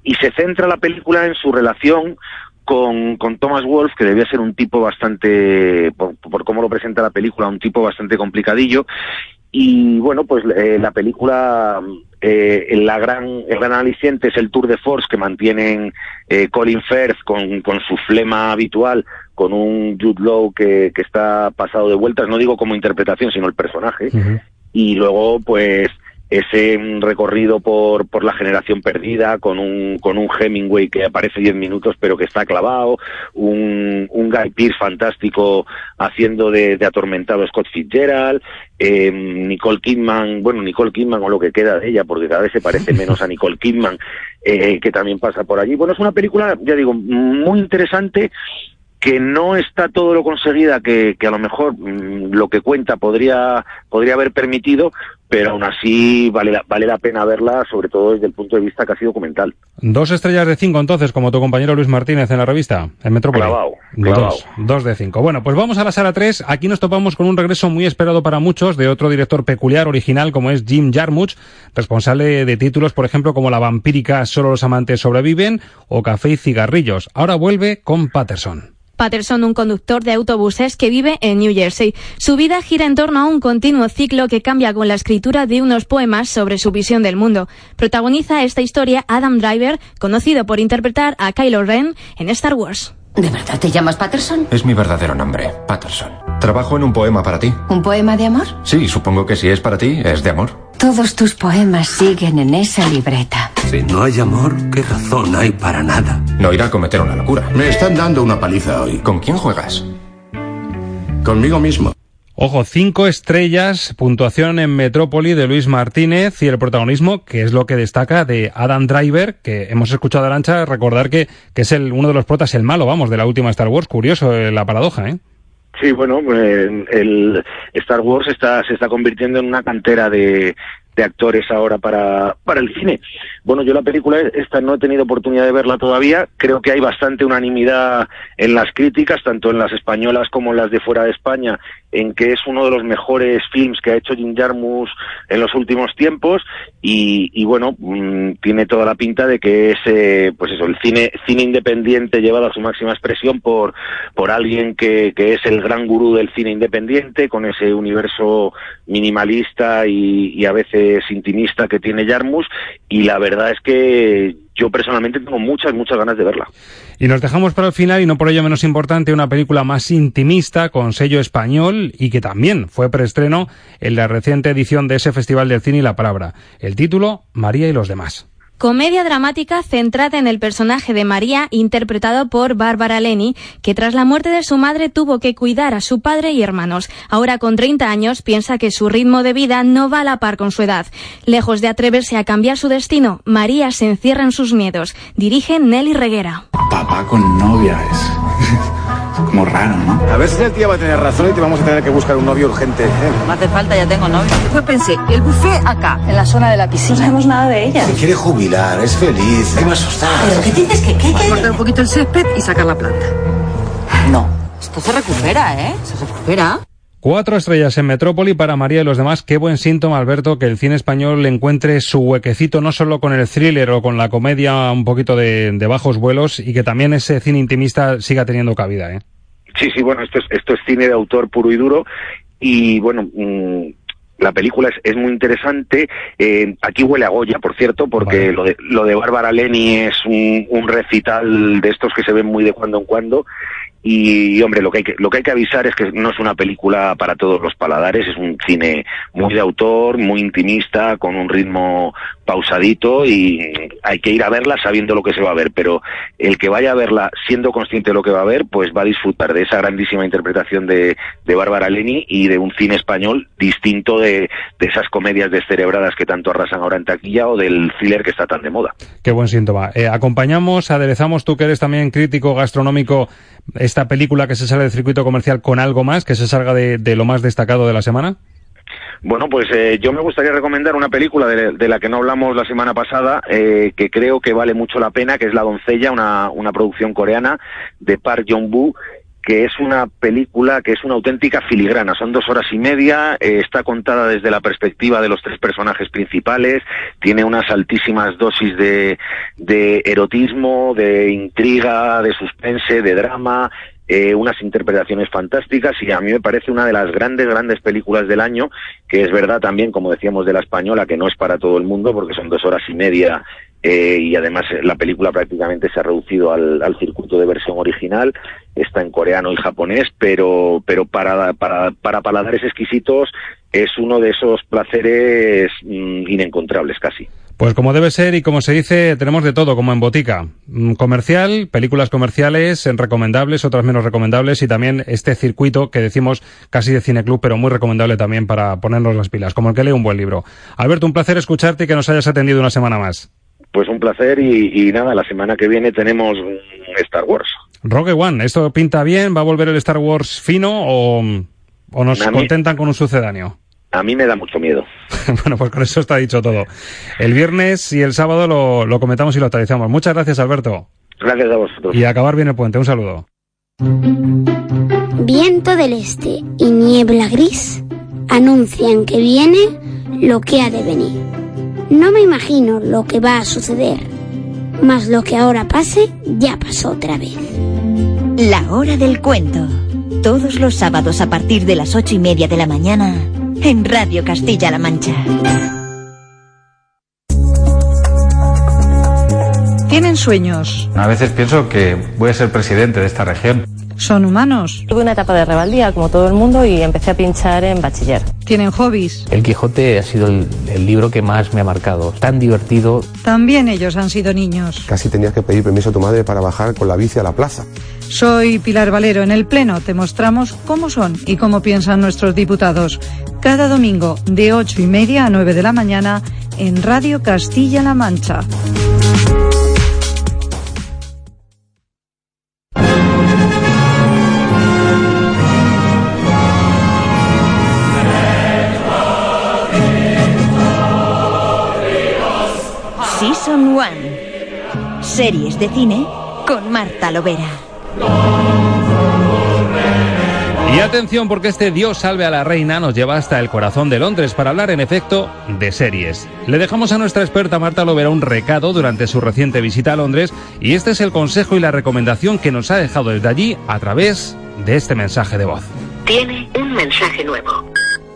y se centra la película en su relación con, Thomas Wolfe, que debía ser un tipo bastante, por, cómo lo presenta la película, un tipo bastante complicadillo. Y bueno, pues eh, la película, eh, la gran, el gran aliciente es el tour de force que mantienen eh, Colin Firth con su flema habitual, con un Jude Law que, que está pasado de vueltas, no digo como interpretación, sino el personaje. Uh -huh. Y luego, pues, ese recorrido por, por la generación perdida con un, con un Hemingway que aparece 10 minutos pero que está clavado, un, un Guy Pearce fantástico haciendo de, de atormentado Scott Fitzgerald, eh, Nicole Kidman, bueno, Nicole Kidman o lo que queda de ella, porque cada vez se parece menos a Nicole Kidman, eh, que también pasa por allí. Bueno, es una película, ya digo, muy interesante que no está todo lo conseguida que, que a lo mejor mmm, lo que cuenta podría, podría haber permitido, pero aún así vale la, vale la pena verla, sobre todo desde el punto de vista casi documental. Dos estrellas de cinco entonces, como tu compañero Luis Martínez en la revista, en Metrópoli. Clavado, clavado. Dos, dos de cinco. Bueno, pues vamos a la sala tres. Aquí nos topamos con un regreso muy esperado para muchos de otro director peculiar, original, como es Jim Jarmusch, responsable de títulos, por ejemplo, como La vampírica Solo los amantes sobreviven o Café y cigarrillos. Ahora vuelve con Patterson. Patterson, un conductor de autobuses que vive en New Jersey. Su vida gira en torno a un continuo ciclo que cambia con la escritura de unos poemas sobre su visión del mundo. Protagoniza esta historia Adam Driver, conocido por interpretar a Kylo Ren en Star Wars. ¿De verdad te llamas Patterson? Es mi verdadero nombre, Patterson. Trabajo en un poema para ti. ¿Un poema de amor? Sí, supongo que si es para ti, es de amor. Todos tus poemas siguen en esa libreta. Si no hay amor, ¿qué razón hay para nada? No irá a cometer una locura. Me están dando una paliza hoy. ¿Con quién juegas? Conmigo mismo. Ojo, cinco estrellas, puntuación en Metrópoli de Luis Martínez y el protagonismo, que es lo que destaca de Adam Driver, que hemos escuchado a Arancha recordar que, que es el, uno de los protas, el malo, vamos, de la última Star Wars. Curioso eh, la paradoja, ¿eh? Sí, bueno, eh, el Star Wars está, se está convirtiendo en una cantera de, de actores ahora para, para el cine. Bueno, yo la película esta no he tenido oportunidad de verla todavía. Creo que hay bastante unanimidad en las críticas, tanto en las españolas como en las de fuera de España, en que es uno de los mejores films que ha hecho Jim Jarmusch en los últimos tiempos y, y bueno, mmm, tiene toda la pinta de que es, eh, pues eso, el cine, cine independiente llevado a su máxima expresión por, por alguien que, que es el gran gurú del cine independiente, con ese universo minimalista y, y a veces intimista que tiene Jarmusch y la verdad es que yo personalmente tengo muchas, muchas ganas de verla. Y nos dejamos para el final, y no por ello menos importante, una película más intimista con sello español y que también fue preestreno en la reciente edición de ese Festival del Cine y la Palabra. El título, María y los demás. Comedia dramática centrada en el personaje de María, interpretado por Bárbara Leni, que tras la muerte de su madre tuvo que cuidar a su padre y hermanos. Ahora con 30 años piensa que su ritmo de vida no va a la par con su edad. Lejos de atreverse a cambiar su destino, María se encierra en sus miedos. Dirige Nelly Reguera. Papá con novia es como raro, ¿no? A ver si el tío va a tener razón y te vamos a tener que buscar un novio urgente. ¿eh? No hace falta, ya tengo novio. Después pensé, el buffet acá, en la zona de la piscina. No sabemos nada de ella. Se quiere jubilar, es feliz. ¿Qué a asustar? ¿Pero qué dices que qué? Cortar un poquito el césped y sacar la planta. No, esto se recupera, ¿eh? Se recupera. Cuatro estrellas en Metrópoli para María y los demás. Qué buen síntoma, Alberto, que el cine español encuentre su huequecito no solo con el thriller o con la comedia un poquito de, de bajos vuelos y que también ese cine intimista siga teniendo cabida, ¿eh? Sí, sí, bueno, esto es, esto es cine de autor puro y duro y bueno, mmm, la película es, es muy interesante. Eh, aquí huele a Goya, por cierto, porque vale. lo, de, lo de Bárbara Leni es un, un recital de estos que se ven muy de cuando en cuando y hombre lo que hay que lo que hay que avisar es que no es una película para todos los paladares es un cine muy de autor muy intimista con un ritmo pausadito y hay que ir a verla sabiendo lo que se va a ver pero el que vaya a verla siendo consciente de lo que va a ver pues va a disfrutar de esa grandísima interpretación de, de Bárbara Leni y de un cine español distinto de, de esas comedias descerebradas que tanto arrasan ahora en taquilla o del thriller que está tan de moda qué buen síntoma eh, acompañamos aderezamos tú que eres también crítico gastronómico esta película que se sale del circuito comercial con algo más, que se salga de, de lo más destacado de la semana? Bueno, pues eh, yo me gustaría recomendar una película de, la que no hablamos la semana pasada, eh, que creo que vale mucho la pena, que es La doncella, una, una producción coreana de Park Jong-woo, que es una película que es una auténtica filigrana. Son dos horas y media, eh, está contada desde la perspectiva de los tres personajes principales, tiene unas altísimas dosis de, de erotismo, de intriga, de suspense, de drama, eh, unas interpretaciones fantásticas y a mí me parece una de las grandes, grandes películas del año, que es verdad también, como decíamos de la española, que no es para todo el mundo porque son dos horas y media eh, y además la película prácticamente se ha reducido al, al, circuito de versión original, está en coreano y japonés, pero, pero para, para, para paladares exquisitos es uno de esos placeres mmm, inencontrables casi. Pues como debe ser y como se dice, tenemos de todo, como en botica. Comercial, películas comerciales, recomendables, otras menos recomendables y también este circuito que decimos casi de cineclub, pero muy recomendable también para ponernos las pilas, como el que lee un buen libro. Alberto, un placer escucharte y que nos hayas atendido una semana más. Pues un placer y, y nada, la semana que viene tenemos Star Wars. Rogue One, ¿esto pinta bien? ¿Va a volver el Star Wars fino o, o nos contentan con un sucedáneo? A mí me da mucho miedo. <laughs> bueno, pues con eso está dicho todo. El viernes y el sábado lo, lo comentamos y lo actualizamos. Muchas gracias, Alberto. Gracias a vosotros. Y acabar bien el puente. Un saludo. Viento del este y niebla gris anuncian que viene lo que ha de venir. No me imagino lo que va a suceder, mas lo que ahora pase ya pasó otra vez. La hora del cuento. Todos los sábados a partir de las ocho y media de la mañana en Radio Castilla-La Mancha. Tienen sueños. A veces pienso que voy a ser presidente de esta región. Son humanos. Tuve una etapa de rebeldía, como todo el mundo, y empecé a pinchar en bachiller. Tienen hobbies. El Quijote ha sido el, el, libro que más me ha marcado. Tan divertido. También ellos han sido niños. Casi tenías que pedir permiso a tu madre para bajar con la bici a la plaza. Soy Pilar Valero. En el Pleno te mostramos cómo son y cómo piensan nuestros diputados. Cada domingo de ocho y media a nueve de la mañana en Radio Castilla-La Mancha. De cine con Marta Lovera. Y atención porque este Dios salve a la reina nos lleva hasta el corazón de Londres para hablar en efecto de series. Le dejamos a nuestra experta Marta Lovera un recado durante su reciente visita a Londres y este es el consejo y la recomendación que nos ha dejado desde allí a través de este mensaje de voz. Tiene un mensaje nuevo.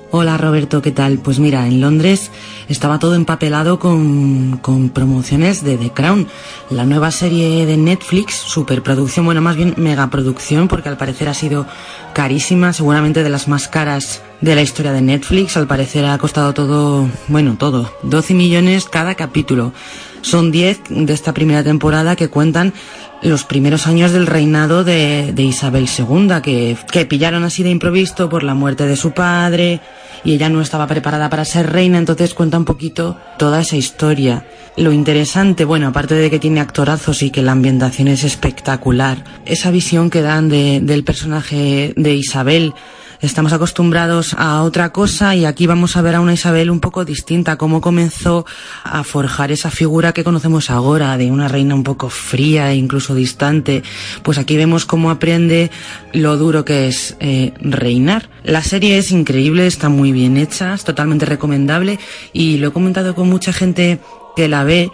Hola Roberto, ¿qué tal? Pues mira, en Londres estaba todo empapelado con, con, promociones de The Crown, la nueva serie de Netflix, superproducción, bueno, más bien megaproducción, porque al parecer ha sido carísima, seguramente de las más caras de la historia de Netflix, al parecer ha costado todo, bueno, todo, 12 millones cada capítulo. Son 10 de esta primera temporada que cuentan los primeros años del reinado de, Isabel II, que, que pillaron así de improviso por la muerte de su padre y ella no estaba preparada para ser reina, entonces cuenta un poquito toda esa historia. Lo interesante, bueno, aparte de que tiene actorazos y que la ambientación es espectacular, esa visión que dan de, del personaje de Isabel, estamos acostumbrados a otra cosa y aquí vamos a ver a una Isabel un poco distinta, cómo comenzó a forjar esa figura que conocemos ahora, de una reina un poco fría e incluso distante. Pues aquí vemos cómo aprende lo duro que es eh, reinar. La serie es increíble, está muy bien hecha, es totalmente recomendable y lo he comentado con mucha gente que la ve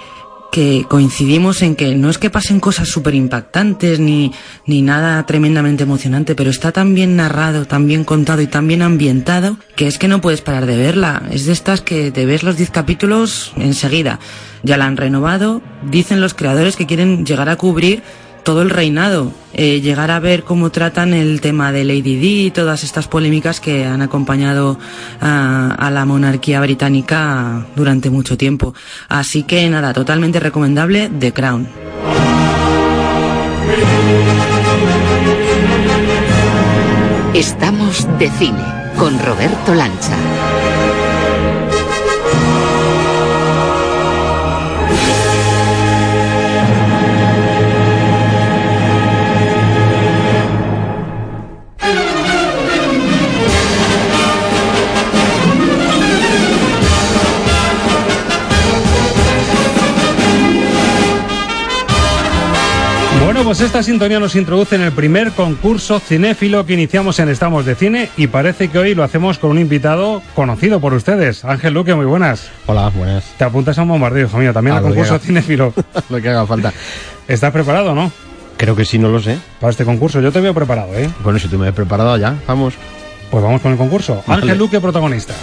que coincidimos en que no es que pasen cosas súper impactantes ni, ni nada tremendamente emocionante, pero está tan bien narrado, tan bien contado y tan bien ambientado que es que no puedes parar de verla. Es de estas que te ves los 10 capítulos enseguida. Ya la han renovado, dicen los creadores que quieren llegar a cubrir todo el reinado, eh, llegar a ver cómo tratan el tema de Lady Di y todas estas polémicas que han acompañado a, la monarquía británica durante mucho tiempo. Así que nada, totalmente recomendable The Crown. Estamos de cine con Roberto Lancha. Pues esta sintonía nos introduce en el primer concurso cinéfilo que iniciamos en Estamos de Cine y parece que hoy lo hacemos con un invitado conocido por ustedes. Ángel Luque, muy buenas. Hola, buenas. Te apuntas a un bombardeo, hijo mío, también al concurso cinéfilo. <laughs> lo que haga falta. ¿Estás preparado o no? Creo que sí, no lo sé. Para este concurso, yo te veo preparado, ¿eh? Bueno, si tú me has preparado ya, vamos. Pues vamos con el concurso. Ángel Luque, protagonista.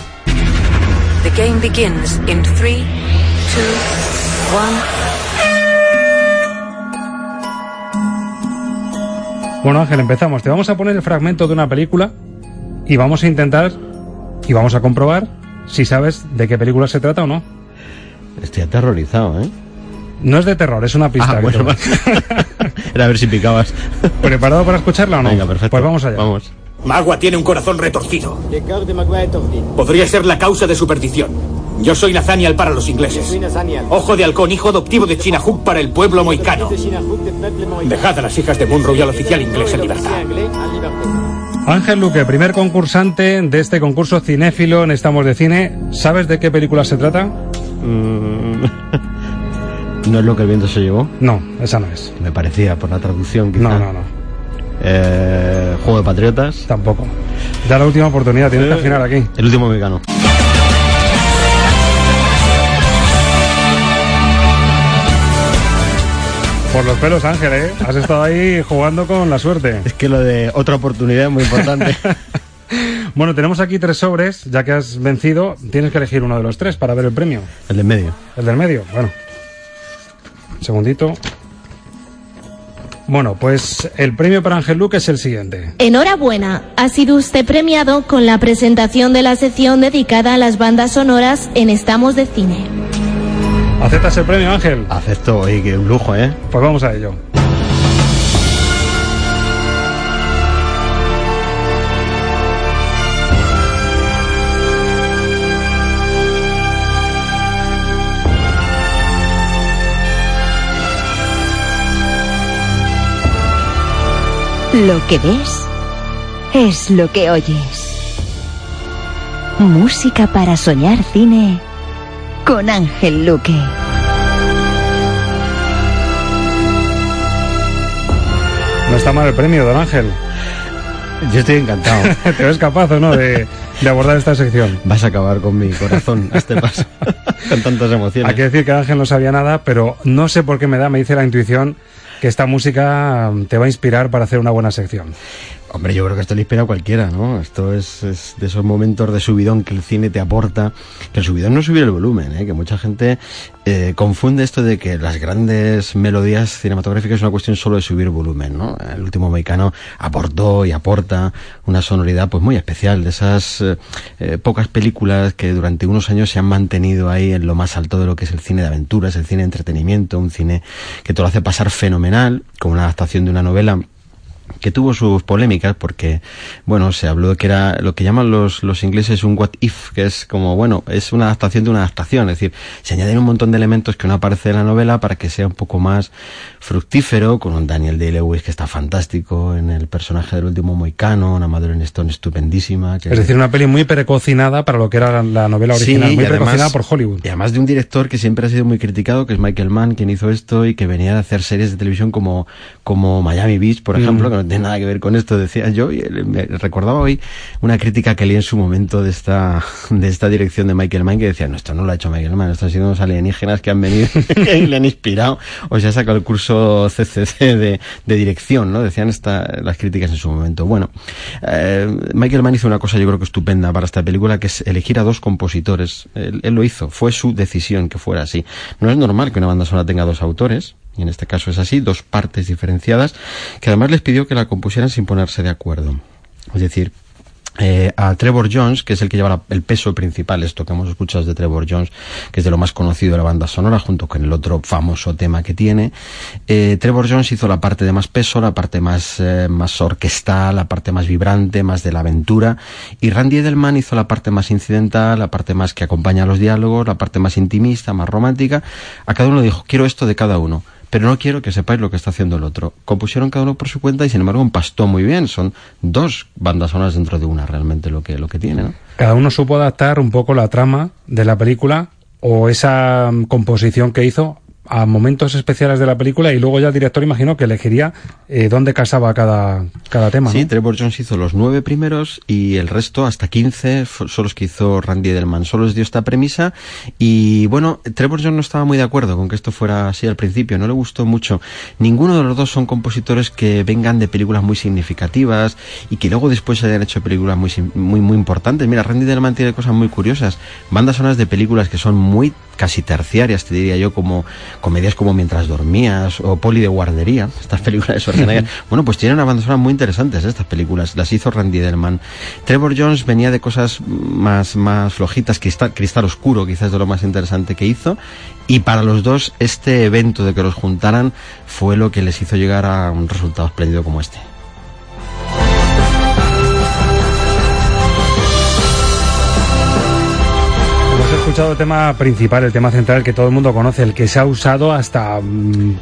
The game begins in 3, 2, 1... Bueno Ángel, empezamos. Te vamos a poner el fragmento de una película y vamos a intentar y vamos a comprobar si sabes de qué película se trata o no. Estoy aterrorizado, ¿eh? No es de terror, es una pista. Ah, <laughs> Era a ver si picabas. <laughs> ¿Preparado para escucharla o no? Venga, perfecto. Pues vamos allá. Vamos. Magua tiene un corazón retorcido. Podría ser la causa de su perdición. Yo soy Nathaniel para los ingleses. Ojo de halcón, hijo adoptivo de Chinahook para el pueblo moicano. Dejad a las hijas de Munro y al oficial inglés en libertad. Ángel Luque, primer concursante de este concurso cinéfilo en Estamos de Cine. ¿Sabes de qué película se trata? Mm. <laughs> ¿No es lo que el viento se llevó? No, esa no es. Me parecía, por la traducción quizá. No, no, no. Eh, ¿Juego de Patriotas? Tampoco. Ya la última oportunidad, tienes que afinar aquí. El último mexicano. Por los pelos, Ángel, ¿eh? Has estado ahí jugando con la suerte. Es que lo de otra oportunidad es muy importante. <laughs> bueno, tenemos aquí tres sobres. Ya que has vencido, tienes que elegir uno de los tres para ver el premio. El del medio. El del medio, bueno. Un segundito. Bueno, pues el premio para Ángel Luque es el siguiente. Enhorabuena, ha sido usted premiado con la presentación de la sección dedicada a las bandas sonoras en Estamos de Cine. ¿Aceptas el premio, Ángel? Acepto, y que un lujo, ¿eh? Pues vamos a ello. Lo que ves es lo que oyes. Música para soñar cine con Ángel Luque. No está mal el premio, don Ángel. Yo estoy encantado. <laughs> ¿Te ves capaz o no de, <laughs> abordar esta sección? Vas a acabar con mi corazón a <laughs> este paso, con tantas emociones. Hay que decir que Ángel no sabía nada, pero no sé por qué me da, me dice la intuición que esta música te va a inspirar para hacer una buena sección. Hombre, yo creo que esto le inspira a cualquiera, ¿no? Esto es, de esos momentos de subidón que el cine te aporta, que el subidón no es subir el volumen, ¿eh? que mucha gente eh, confunde esto de que las grandes melodías cinematográficas es una cuestión solo de subir volumen, ¿no? El último mexicano aportó y aporta una sonoridad pues muy especial, de esas eh, eh, pocas películas que durante unos años se han mantenido ahí en lo más alto de lo que es el cine de aventuras, el cine de entretenimiento, un cine que te lo hace pasar fenomenal, como una adaptación de una novela que tuvo sus polémicas porque, bueno, se habló de que era lo que llaman los, los ingleses un what if, que es como, bueno, es una adaptación de una adaptación, es decir, se añaden un montón de elementos que no aparece en la novela para que sea un poco más fructífero, con un Daniel Day-Lewis que está fantástico en el personaje del último Moicano, una Madeleine Stone estupendísima. es decir, una peli muy precocinada para lo que era la, novela original, muy precocinada por Hollywood. Y además de un director que siempre ha sido muy criticado, que es Michael Mann, quien hizo esto y que venía de hacer series de televisión como, como Miami Beach, por ejemplo, mm no tiene nada que ver con esto, decía yo, y me recordaba hoy una crítica que leí en su momento de esta, de esta dirección de Michael Mann que decía, no, esto no lo ha hecho Michael Mann, esto han sido unos alienígenas que han venido <laughs> y le han inspirado, o se ha sacado el curso CCC de, de dirección, ¿no? Decían esta, las críticas en su momento. Bueno, eh, Michael Mann hizo una cosa yo creo que estupenda para esta película, que es elegir a dos compositores. Él, él lo hizo, fue su decisión que fuera así. No es normal que una banda sonora tenga dos autores, y en este caso es así, dos partes diferenciadas, que además les pidió que la compusieran sin ponerse de acuerdo. Es decir, eh, a Trevor Jones, que es el que lleva el peso principal, esto que hemos escuchado de Trevor Jones, que es de lo más conocido de la banda sonora, junto con el otro famoso tema que tiene. Eh, Trevor Jones hizo la parte de más peso, la parte más, eh, más orquestal, la parte más vibrante, más de la aventura, y Randy Edelman hizo la parte más incidental, la parte más que acompaña a los diálogos, la parte más intimista, más romántica. A cada uno dijo, quiero esto de cada uno pero no quiero que sepáis lo que está haciendo el otro. Compusieron cada uno por su cuenta y sin embargo empastó muy bien. Son dos bandas sonoras dentro de una realmente lo que, lo que tiene, ¿no? Cada uno supo adaptar un poco la trama de la película o esa mm, composición que hizo a momentos especiales de la película y luego ya el director imagino que elegiría eh, dónde casaba cada, cada tema. Sí, Trevor Jones hizo los nueve primeros y el resto, hasta quince, son los que hizo Randy Edelman. Solo les dio esta premisa y bueno, Trevor Jones no estaba muy de acuerdo con que esto fuera así al principio, no le gustó mucho. Ninguno de los dos son compositores que vengan de películas muy significativas y que luego después hayan hecho películas muy, muy, muy importantes. Mira, Randy Edelman tiene cosas muy curiosas, bandas sonoras de películas que son muy casi terciarias, te diría yo, como comedias como Mientras dormías o Poli de guardería, estas películas de Schwarzenegger. <laughs> bueno, pues tienen una banda sonora muy interesantes estas películas, las hizo Randy Edelman. Trevor Jones venía de cosas más, más flojitas, cristal, cristal oscuro, quizás de lo más interesante que hizo, y para los dos este evento de que los juntaran fue lo que les hizo llegar a un resultado espléndido como este. Escuchado el tema principal, el tema central que todo el mundo conoce, el que se ha usado hasta mm,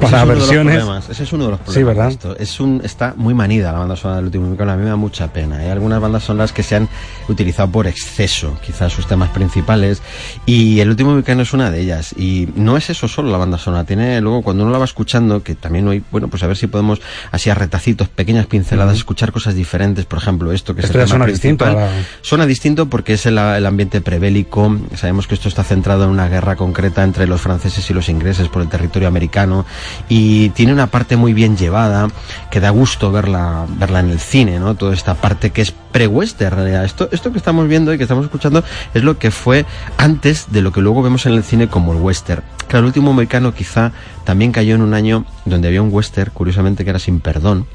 para versiones. Ese es uno de los problemas. Sí, ¿verdad? Es un, está muy manida la banda sonora del último Micano. A mí me da mucha pena. Hay algunas bandas sonoras que se han utilizado por exceso, quizás sus temas principales. Y el último Micano es una de ellas. Y no es eso solo la banda sonora. Tiene luego, cuando uno la va escuchando, que también hoy, bueno, pues a ver si podemos, así a retacitos, pequeñas pinceladas, escuchar cosas diferentes. Por ejemplo, esto que esto es el suena distinto. Suena distinto porque es el, el ambiente prebélico. Sabemos que esto está centrado en una guerra concreta entre los franceses y los ingleses por el territorio americano y tiene una parte muy bien llevada que da gusto verla verla en el cine no toda esta parte que es pre-western esto esto que estamos viendo y que estamos escuchando es lo que fue antes de lo que luego vemos en el cine como el western. Claro el último americano quizá también cayó en un año donde había un western curiosamente que era sin perdón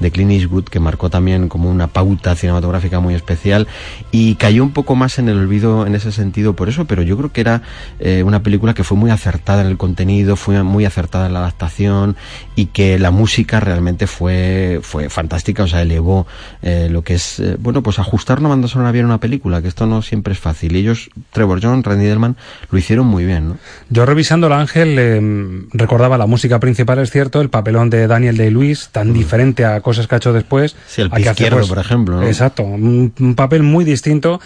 de Clint Eastwood, que marcó también como una pauta cinematográfica muy especial y cayó un poco más en el olvido en ese sentido por eso, pero yo creo que era eh, una película que fue muy acertada en el contenido, fue muy acertada en la adaptación y que la música realmente fue, fue fantástica, o sea, elevó eh, lo que es, eh, bueno, pues ajustar una banda sonora bien a una película, que esto no siempre es fácil. Y ellos, Trevor John, Randy Delman, lo hicieron muy bien, ¿no? Yo revisando el Ángel recordaba la música principal, es cierto, el papelón de Daniel Day-Lewis, tan mm. diferente a cosas que ha hecho después. Sí, el izquierdo, pues, por ejemplo. Exacto, un, papel muy distinto.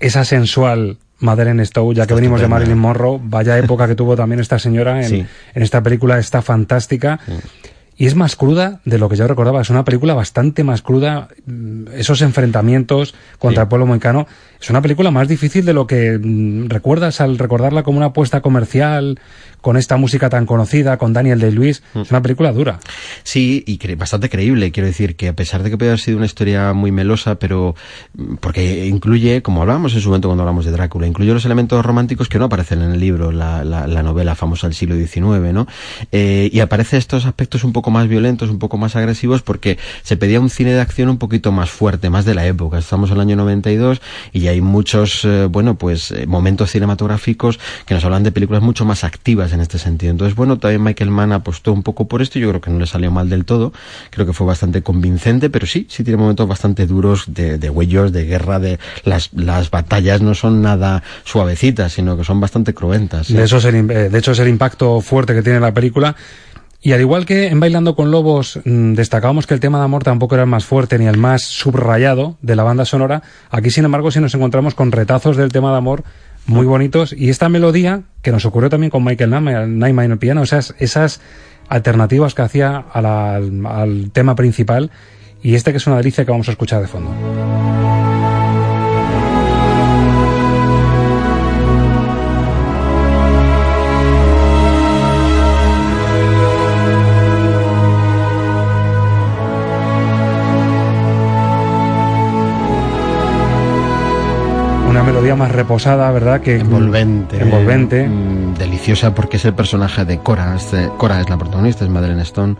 Esa sensual Madeleine Stowe, ya que venimos de Marilyn Monroe, vaya época que tuvo también esta señora en, en esta película, está fantástica. Y es más cruda de lo que yo recordaba. Es una película bastante más cruda. Mm, esos enfrentamientos contra el pueblo moicano. Es una película más difícil de lo que mm, recuerdas al recordarla como una apuesta comercial, con esta música tan conocida, con Daniel de Luis. Mm. Es una película dura. Sí, y bastante creíble. Quiero decir que a pesar de que puede haber sido una historia muy melosa, pero mm, porque incluye, como hablábamos en su momento cuando hablamos de Drácula, incluye los elementos románticos que no aparecen en el libro, la, la, novela famosa del siglo XIX, ¿no? Eh, y aparece estos aspectos un poco poco más violentos, un poco más agresivos, porque se pedía un cine de acción un poquito más fuerte, más de la época. Estamos en el año 92 y hay muchos, eh, bueno, pues eh, momentos cinematográficos que nos hablan de películas mucho más activas en este sentido. Entonces, bueno, también Michael Mann apostó un poco por esto. Yo creo que no le salió mal del todo. Creo que fue bastante convincente, pero sí, sí tiene momentos bastante duros de, de huellos, de guerra, de las, las batallas no son nada suavecitas, sino que son bastante cruentas. De, eso es el, eh, de hecho, es el impacto fuerte que tiene la película. Y al igual que en Bailando con Lobos mmm, destacábamos que el tema de amor tampoco era el más fuerte ni el más subrayado de la banda sonora, aquí sin embargo sí nos encontramos con retazos del tema de amor muy bonitos y esta melodía que nos ocurrió también con Michael Nyman en el piano, esas, esas alternativas que hacía al tema principal y este que es una delicia que vamos a escuchar de fondo. Una melodía más reposada, ¿verdad? Que envolvente, envolvente, mmm, deliciosa porque es el personaje de Cora. Este, Cora es la protagonista, es Madeleine Stone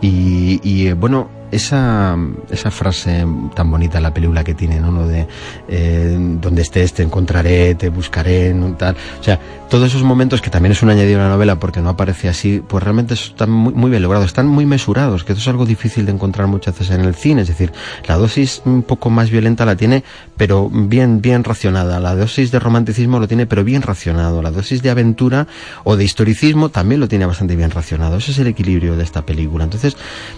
y, y bueno, esa, esa frase tan bonita la película que tiene, ¿no? Lo de eh, donde estés te encontraré, te buscaré, ¿no? tal. O sea, todos esos momentos que también es un añadido a la novela porque no aparece así, pues realmente están muy, muy bien logrados, están muy mesurados, que eso es algo difícil de encontrar muchas veces en el cine. Es decir, la dosis un poco más violenta la tiene, pero bien, bien racionada. La dosis de romanticismo lo tiene, pero bien racionado. La dosis de aventura o de historicismo también lo tiene bastante bien racionado. Ese es el equilibrio de esta película. Entonces,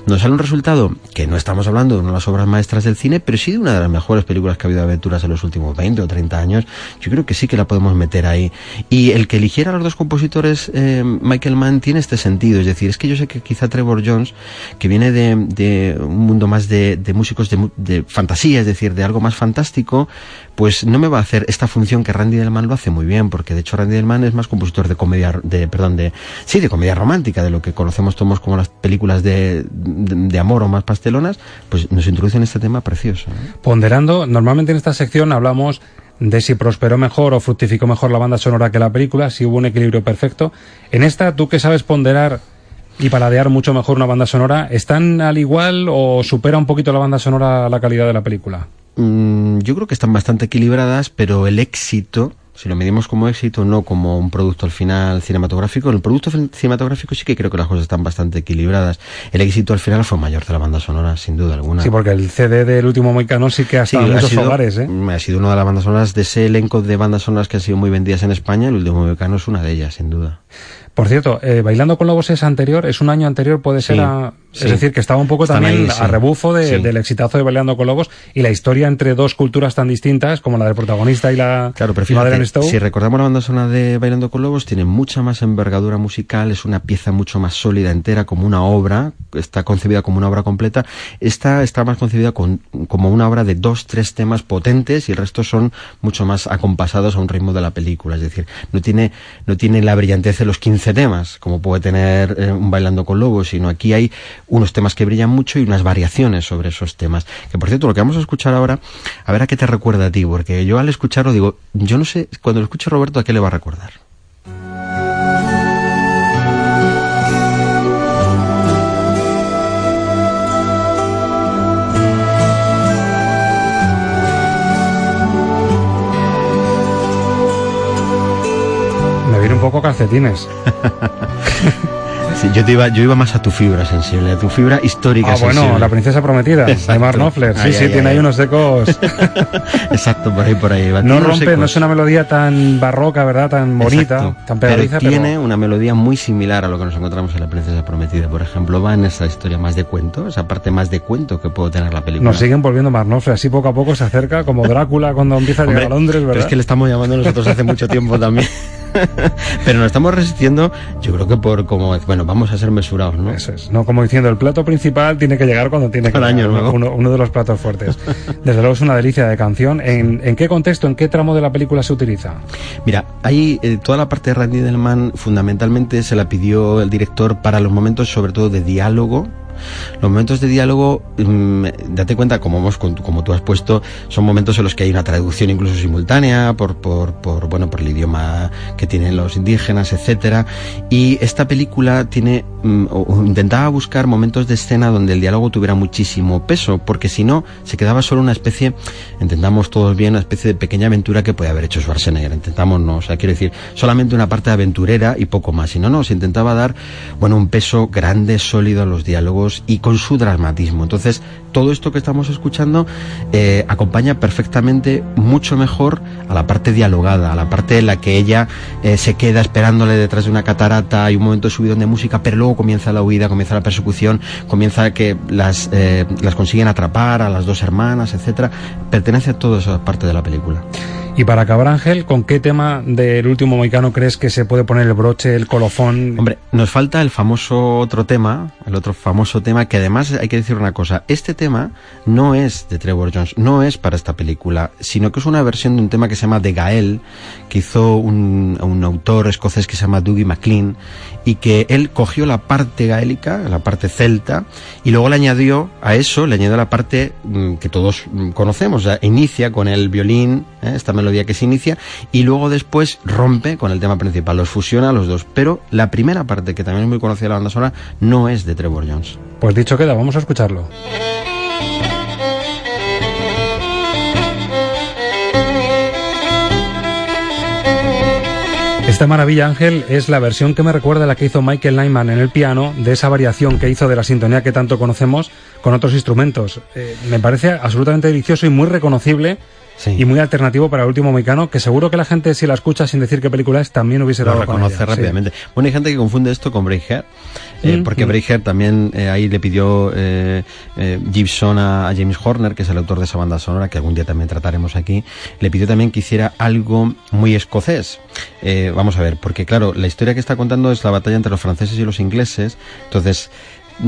nos sale un resultado que no estamos hablando de una de las obras maestras del cine, pero sí de una de las mejores películas que ha habido de aventuras en los últimos 20 o 30 años. Yo creo que sí que la podemos meter ahí. Y el que eligiera a los dos compositores, eh, Michael Mann, tiene este sentido. Es decir, es que yo sé que quizá Trevor Jones, que viene de, un mundo más de, de músicos de, de, fantasía, es decir, de algo más fantástico, pues no me va a hacer esta función que Randy Delman lo hace muy bien, porque de hecho Randy Delman es más compositor de comedia, de, perdón, de, sí, de comedia romántica, de lo que conocemos todos como las películas de, de, de amor o más pastelonas, pues nos introducen este tema precioso. ¿no? Ponderando, normalmente en esta sección hablamos de si prosperó mejor o fructificó mejor la banda sonora que la película, si hubo un equilibrio perfecto. En esta, tú que sabes ponderar y paladear mucho mejor una banda sonora, ¿están al igual o supera un poquito la banda sonora la calidad de la película? Mm, yo creo que están bastante equilibradas, pero el éxito si lo medimos como éxito, no como un producto al final cinematográfico. En el producto cinematográfico sí que creo que las cosas están bastante equilibradas. El éxito al final fue mayor de la banda sonora, sin duda alguna. Sí, porque el CD del último Moicano sí que ha estado sí, en muchos sido, hogares, ¿eh? Ha sido una de las bandas sonoras de ese elenco de bandas sonoras que han sido muy vendidas en España. El último Moicano es una de ellas, sin duda. Por cierto, eh, Bailando con Lobos es anterior, es un año anterior, puede ser a... sí. Es decir, que estaba un poco Están también ahí, sí. a rebufo de, Sí. del exitazo de Bailando con Lobos y la historia entre dos culturas tan distintas como la del protagonista y la Claro, pero fíjate, Stowe. si recordamos la banda sonora de Bailando con Lobos, tiene mucha más envergadura musical, es una pieza mucho más sólida, entera, como una obra, está concebida como una obra completa. Esta está más concebida con, como una obra de dos, tres temas potentes y el resto son mucho más acompasados a un ritmo de la película. Es decir, no tiene, no tiene la brillantez de los 15 temas, como puede tener eh, un Bailando con Lobos, sino aquí hay unos temas que brillan mucho y unas variaciones sobre esos temas. Que por cierto, lo que vamos a escuchar ahora, a ver a qué te recuerda a ti, porque yo al escucharlo digo, yo no sé, cuando lo escuche Roberto, ¿a qué le va a recordar? Me viene un poco calcetines. <laughs> Sí, yo, te iba, yo iba más a tu fibra sensible, a tu fibra histórica Ah, bueno, sensible. La princesa prometida, de <laughs> Mark Exacto. Knopfler. Sí, Ay, sí, ay, tiene ay. ahí unos ecos. <laughs> Exacto, por ahí, por ahí. va. no rompe, no es una melodía tan barroca, ¿verdad? Tan bonita, Exacto. tan pegadiza, pero tiene una melodía muy similar a lo que nos encontramos en La Princesa Prometida. Por ejemplo, va en esa historia más de cuento, esa parte más de cuento que puede tener la película. Nos siguen volviendo Mark Knopfler, así poco a poco se acerca, como Drácula cuando empieza a llegar Hombre, a Londres, ¿verdad? Pero es que le estamos llamando nosotros hace mucho tiempo también. <laughs> <laughs> pero nos estamos resistiendo, yo creo que por como, bueno, vamos a ser mesurados, ¿no? Eso es, ¿no? Como diciendo, el plato principal tiene que llegar cuando tiene que año llegar, nuevo. uno, uno de los platos fuertes. <laughs> Desde luego es una delicia de canción. ¿En, en qué contexto, en qué tramo de la película se utiliza? Mira, ahí eh, toda la parte de Randy Delman fundamentalmente se la pidió el director para los momentos sobre todo de diálogo Los momentos de diálogo, mm, date cuenta, como, hemos, como tú has puesto, son momentos en los que hay una traducción incluso simultánea por, por, por bueno, por el idioma que tienen los indígenas, etcétera. Y esta película tiene, mm, intentaba buscar momentos de escena donde el diálogo tuviera muchísimo peso, porque si no, se quedaba solo una especie, entendamos todos bien, una especie de pequeña aventura que puede haber hecho Schwarzenegger. Intentamos, no, o sea, quiero decir, solamente una parte aventurera y poco más. Si no, no, se intentaba dar, bueno, un peso grande, sólido a los diálogos y con su dramatismo. Entonces, todo esto que estamos escuchando eh, acompaña perfectamente, mucho mejor a la parte dialogada, a la parte en la que ella eh, se queda esperándole detrás de una catarata, y un momento de subidón de música, pero luego comienza la huida, comienza la persecución, comienza que las, eh, las consiguen atrapar a las dos hermanas, etcétera. Pertenece a toda esa parte de la película. Y para acabar, Ángel, ¿con qué tema del último moicano crees que se puede poner el broche, el colofón? Hombre, nos falta el famoso otro tema, el otro famoso tema, que además hay que decir una cosa, este tema no es de Trevor Jones, no es para esta película, sino que es una versión de un tema que se llama The Gael, que hizo un, un autor escocés que se llama Dougie MacLean, y que él cogió la parte gaélica, la parte celta, y luego le añadió a eso, le añadió la parte mm, que todos mm, conocemos, ya inicia con el violín, ¿eh? esta melodía que se inicia, y luego después rompe con el tema principal, los fusiona los dos. Pero la primera parte, que también es muy conocida de la banda sonora, no es de Trevor Jones. Pues dicho queda, vamos a escucharlo. Esta maravilla, Ángel, es la versión que me recuerda a la que hizo Michael Nyman en el piano, de esa variación que hizo de la sintonía que tanto conocemos con otros instrumentos. Eh, me parece absolutamente delicioso y muy reconocible y muy alternativo para el último mexicano, que seguro que la gente, si la escucha sin decir qué película es, también hubiese dado Lo reconoce rápidamente. Bueno, hay gente que confunde esto con Braveheart, eh, mm, porque mm. también eh, ahí le pidió eh, Gibson a, a, James Horner, que es el autor de esa banda sonora, que algún día también trataremos aquí, le pidió también que hiciera algo muy escocés. Vamos a ver, porque claro, la historia que está contando es la batalla entre los franceses y los ingleses, entonces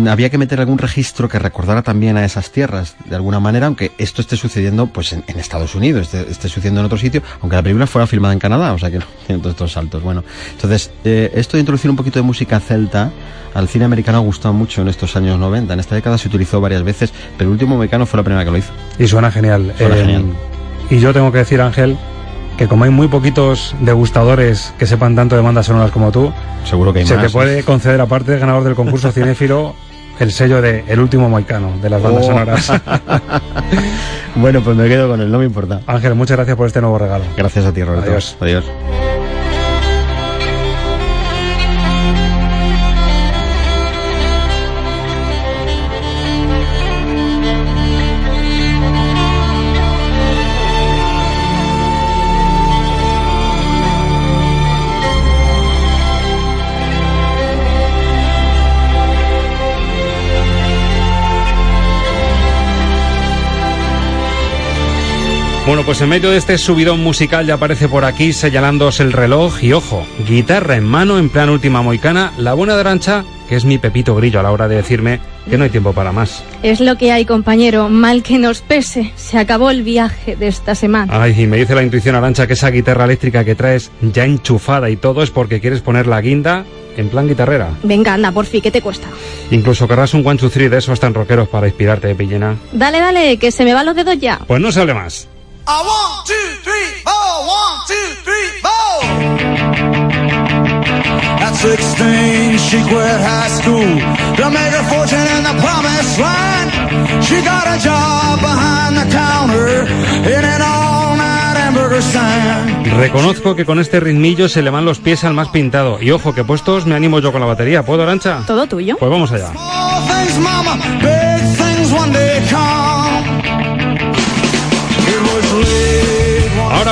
había que meter algún registro que recordara también a esas tierras, de alguna manera, aunque esto esté sucediendo pues en, en Estados Unidos, esté, esté, sucediendo en otro sitio, aunque la película fuera filmada en Canadá, o sea que no <laughs> tiene todos estos saltos. Bueno, entonces, eh, esto de introducir un poquito de música celta al cine americano ha gustado mucho en estos años 90. En esta década se utilizó varias veces, pero el último americano fue la primera que lo hizo. Y suena genial. Suena Eh, genial. Y yo tengo que decir, Ángel, que como hay muy poquitos degustadores que sepan tanto de bandas sonoras como tú, seguro que hay se más. te puede conceder, aparte de ganador del concurso <laughs> cinéfilo, el sello de El último moicano de las bandas Oh. sonoras. <laughs> bueno, pues me quedo con él, no me importa. Ángel, muchas gracias por este nuevo regalo. Gracias a ti, Roberto. Adiós. Adiós. Bueno, pues en medio de este subidón musical ya aparece por aquí señalándose el reloj y ojo, guitarra en mano en plan última moicana, la buena de Arancha, que es mi pepito grillo a la hora de decirme que no hay tiempo para más. Es lo que hay, compañero. Mal que nos pese. Se acabó el viaje de esta semana. Ay, y me dice la intuición Arancha que esa guitarra eléctrica que traes ya enchufada y todo es porque quieres poner la guinda en plan guitarrera. Venga, anda, por fin, ¿qué te cuesta? Incluso querrás un one, two, three de esos tan rockeros para inspirarte de pillena. Dale, dale, que se me van los dedos ya. Pues no se hable más. A one, two, three, four, one, two, three, four. At 16, she quit high school to make her fortune in the promised land. She got a job behind the counter in an all-night hamburger stand. Reconozco que con este ritmillo se le van los pies al más pintado. Y ojo, que puestos me animo yo con la batería. ¿Puedo, Arancha? Todo tuyo. Pues vamos allá. All things, mama, big things one day come.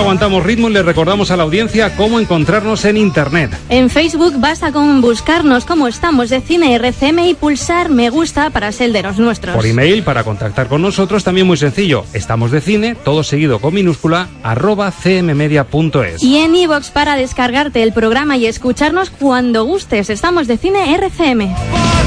Aguantamos ritmo y le recordamos a la audiencia cómo encontrarnos en internet. En Facebook basta con buscarnos como estamos de Cine RCM y pulsar me gusta para ser de los nuestros. Por email, para contactar con nosotros, también muy sencillo. Estamos de cine, todo seguido con minúscula, arroba cmmedia.es. Y en iVoox para descargarte el programa y escucharnos cuando gustes. Estamos de Cine RCM.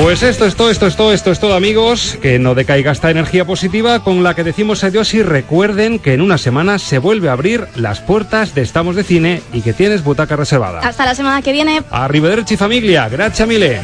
Pues esto es todo, esto es todo, esto es todo amigos, que no decaiga esta energía positiva con la que decimos adiós y recuerden que en una semana se vuelve a abrir las puertas de Estamos de Cine y que tienes butaca reservada. Hasta la semana que viene. Arrivederci familia, gracias mille.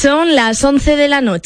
Son las 11 de la noche.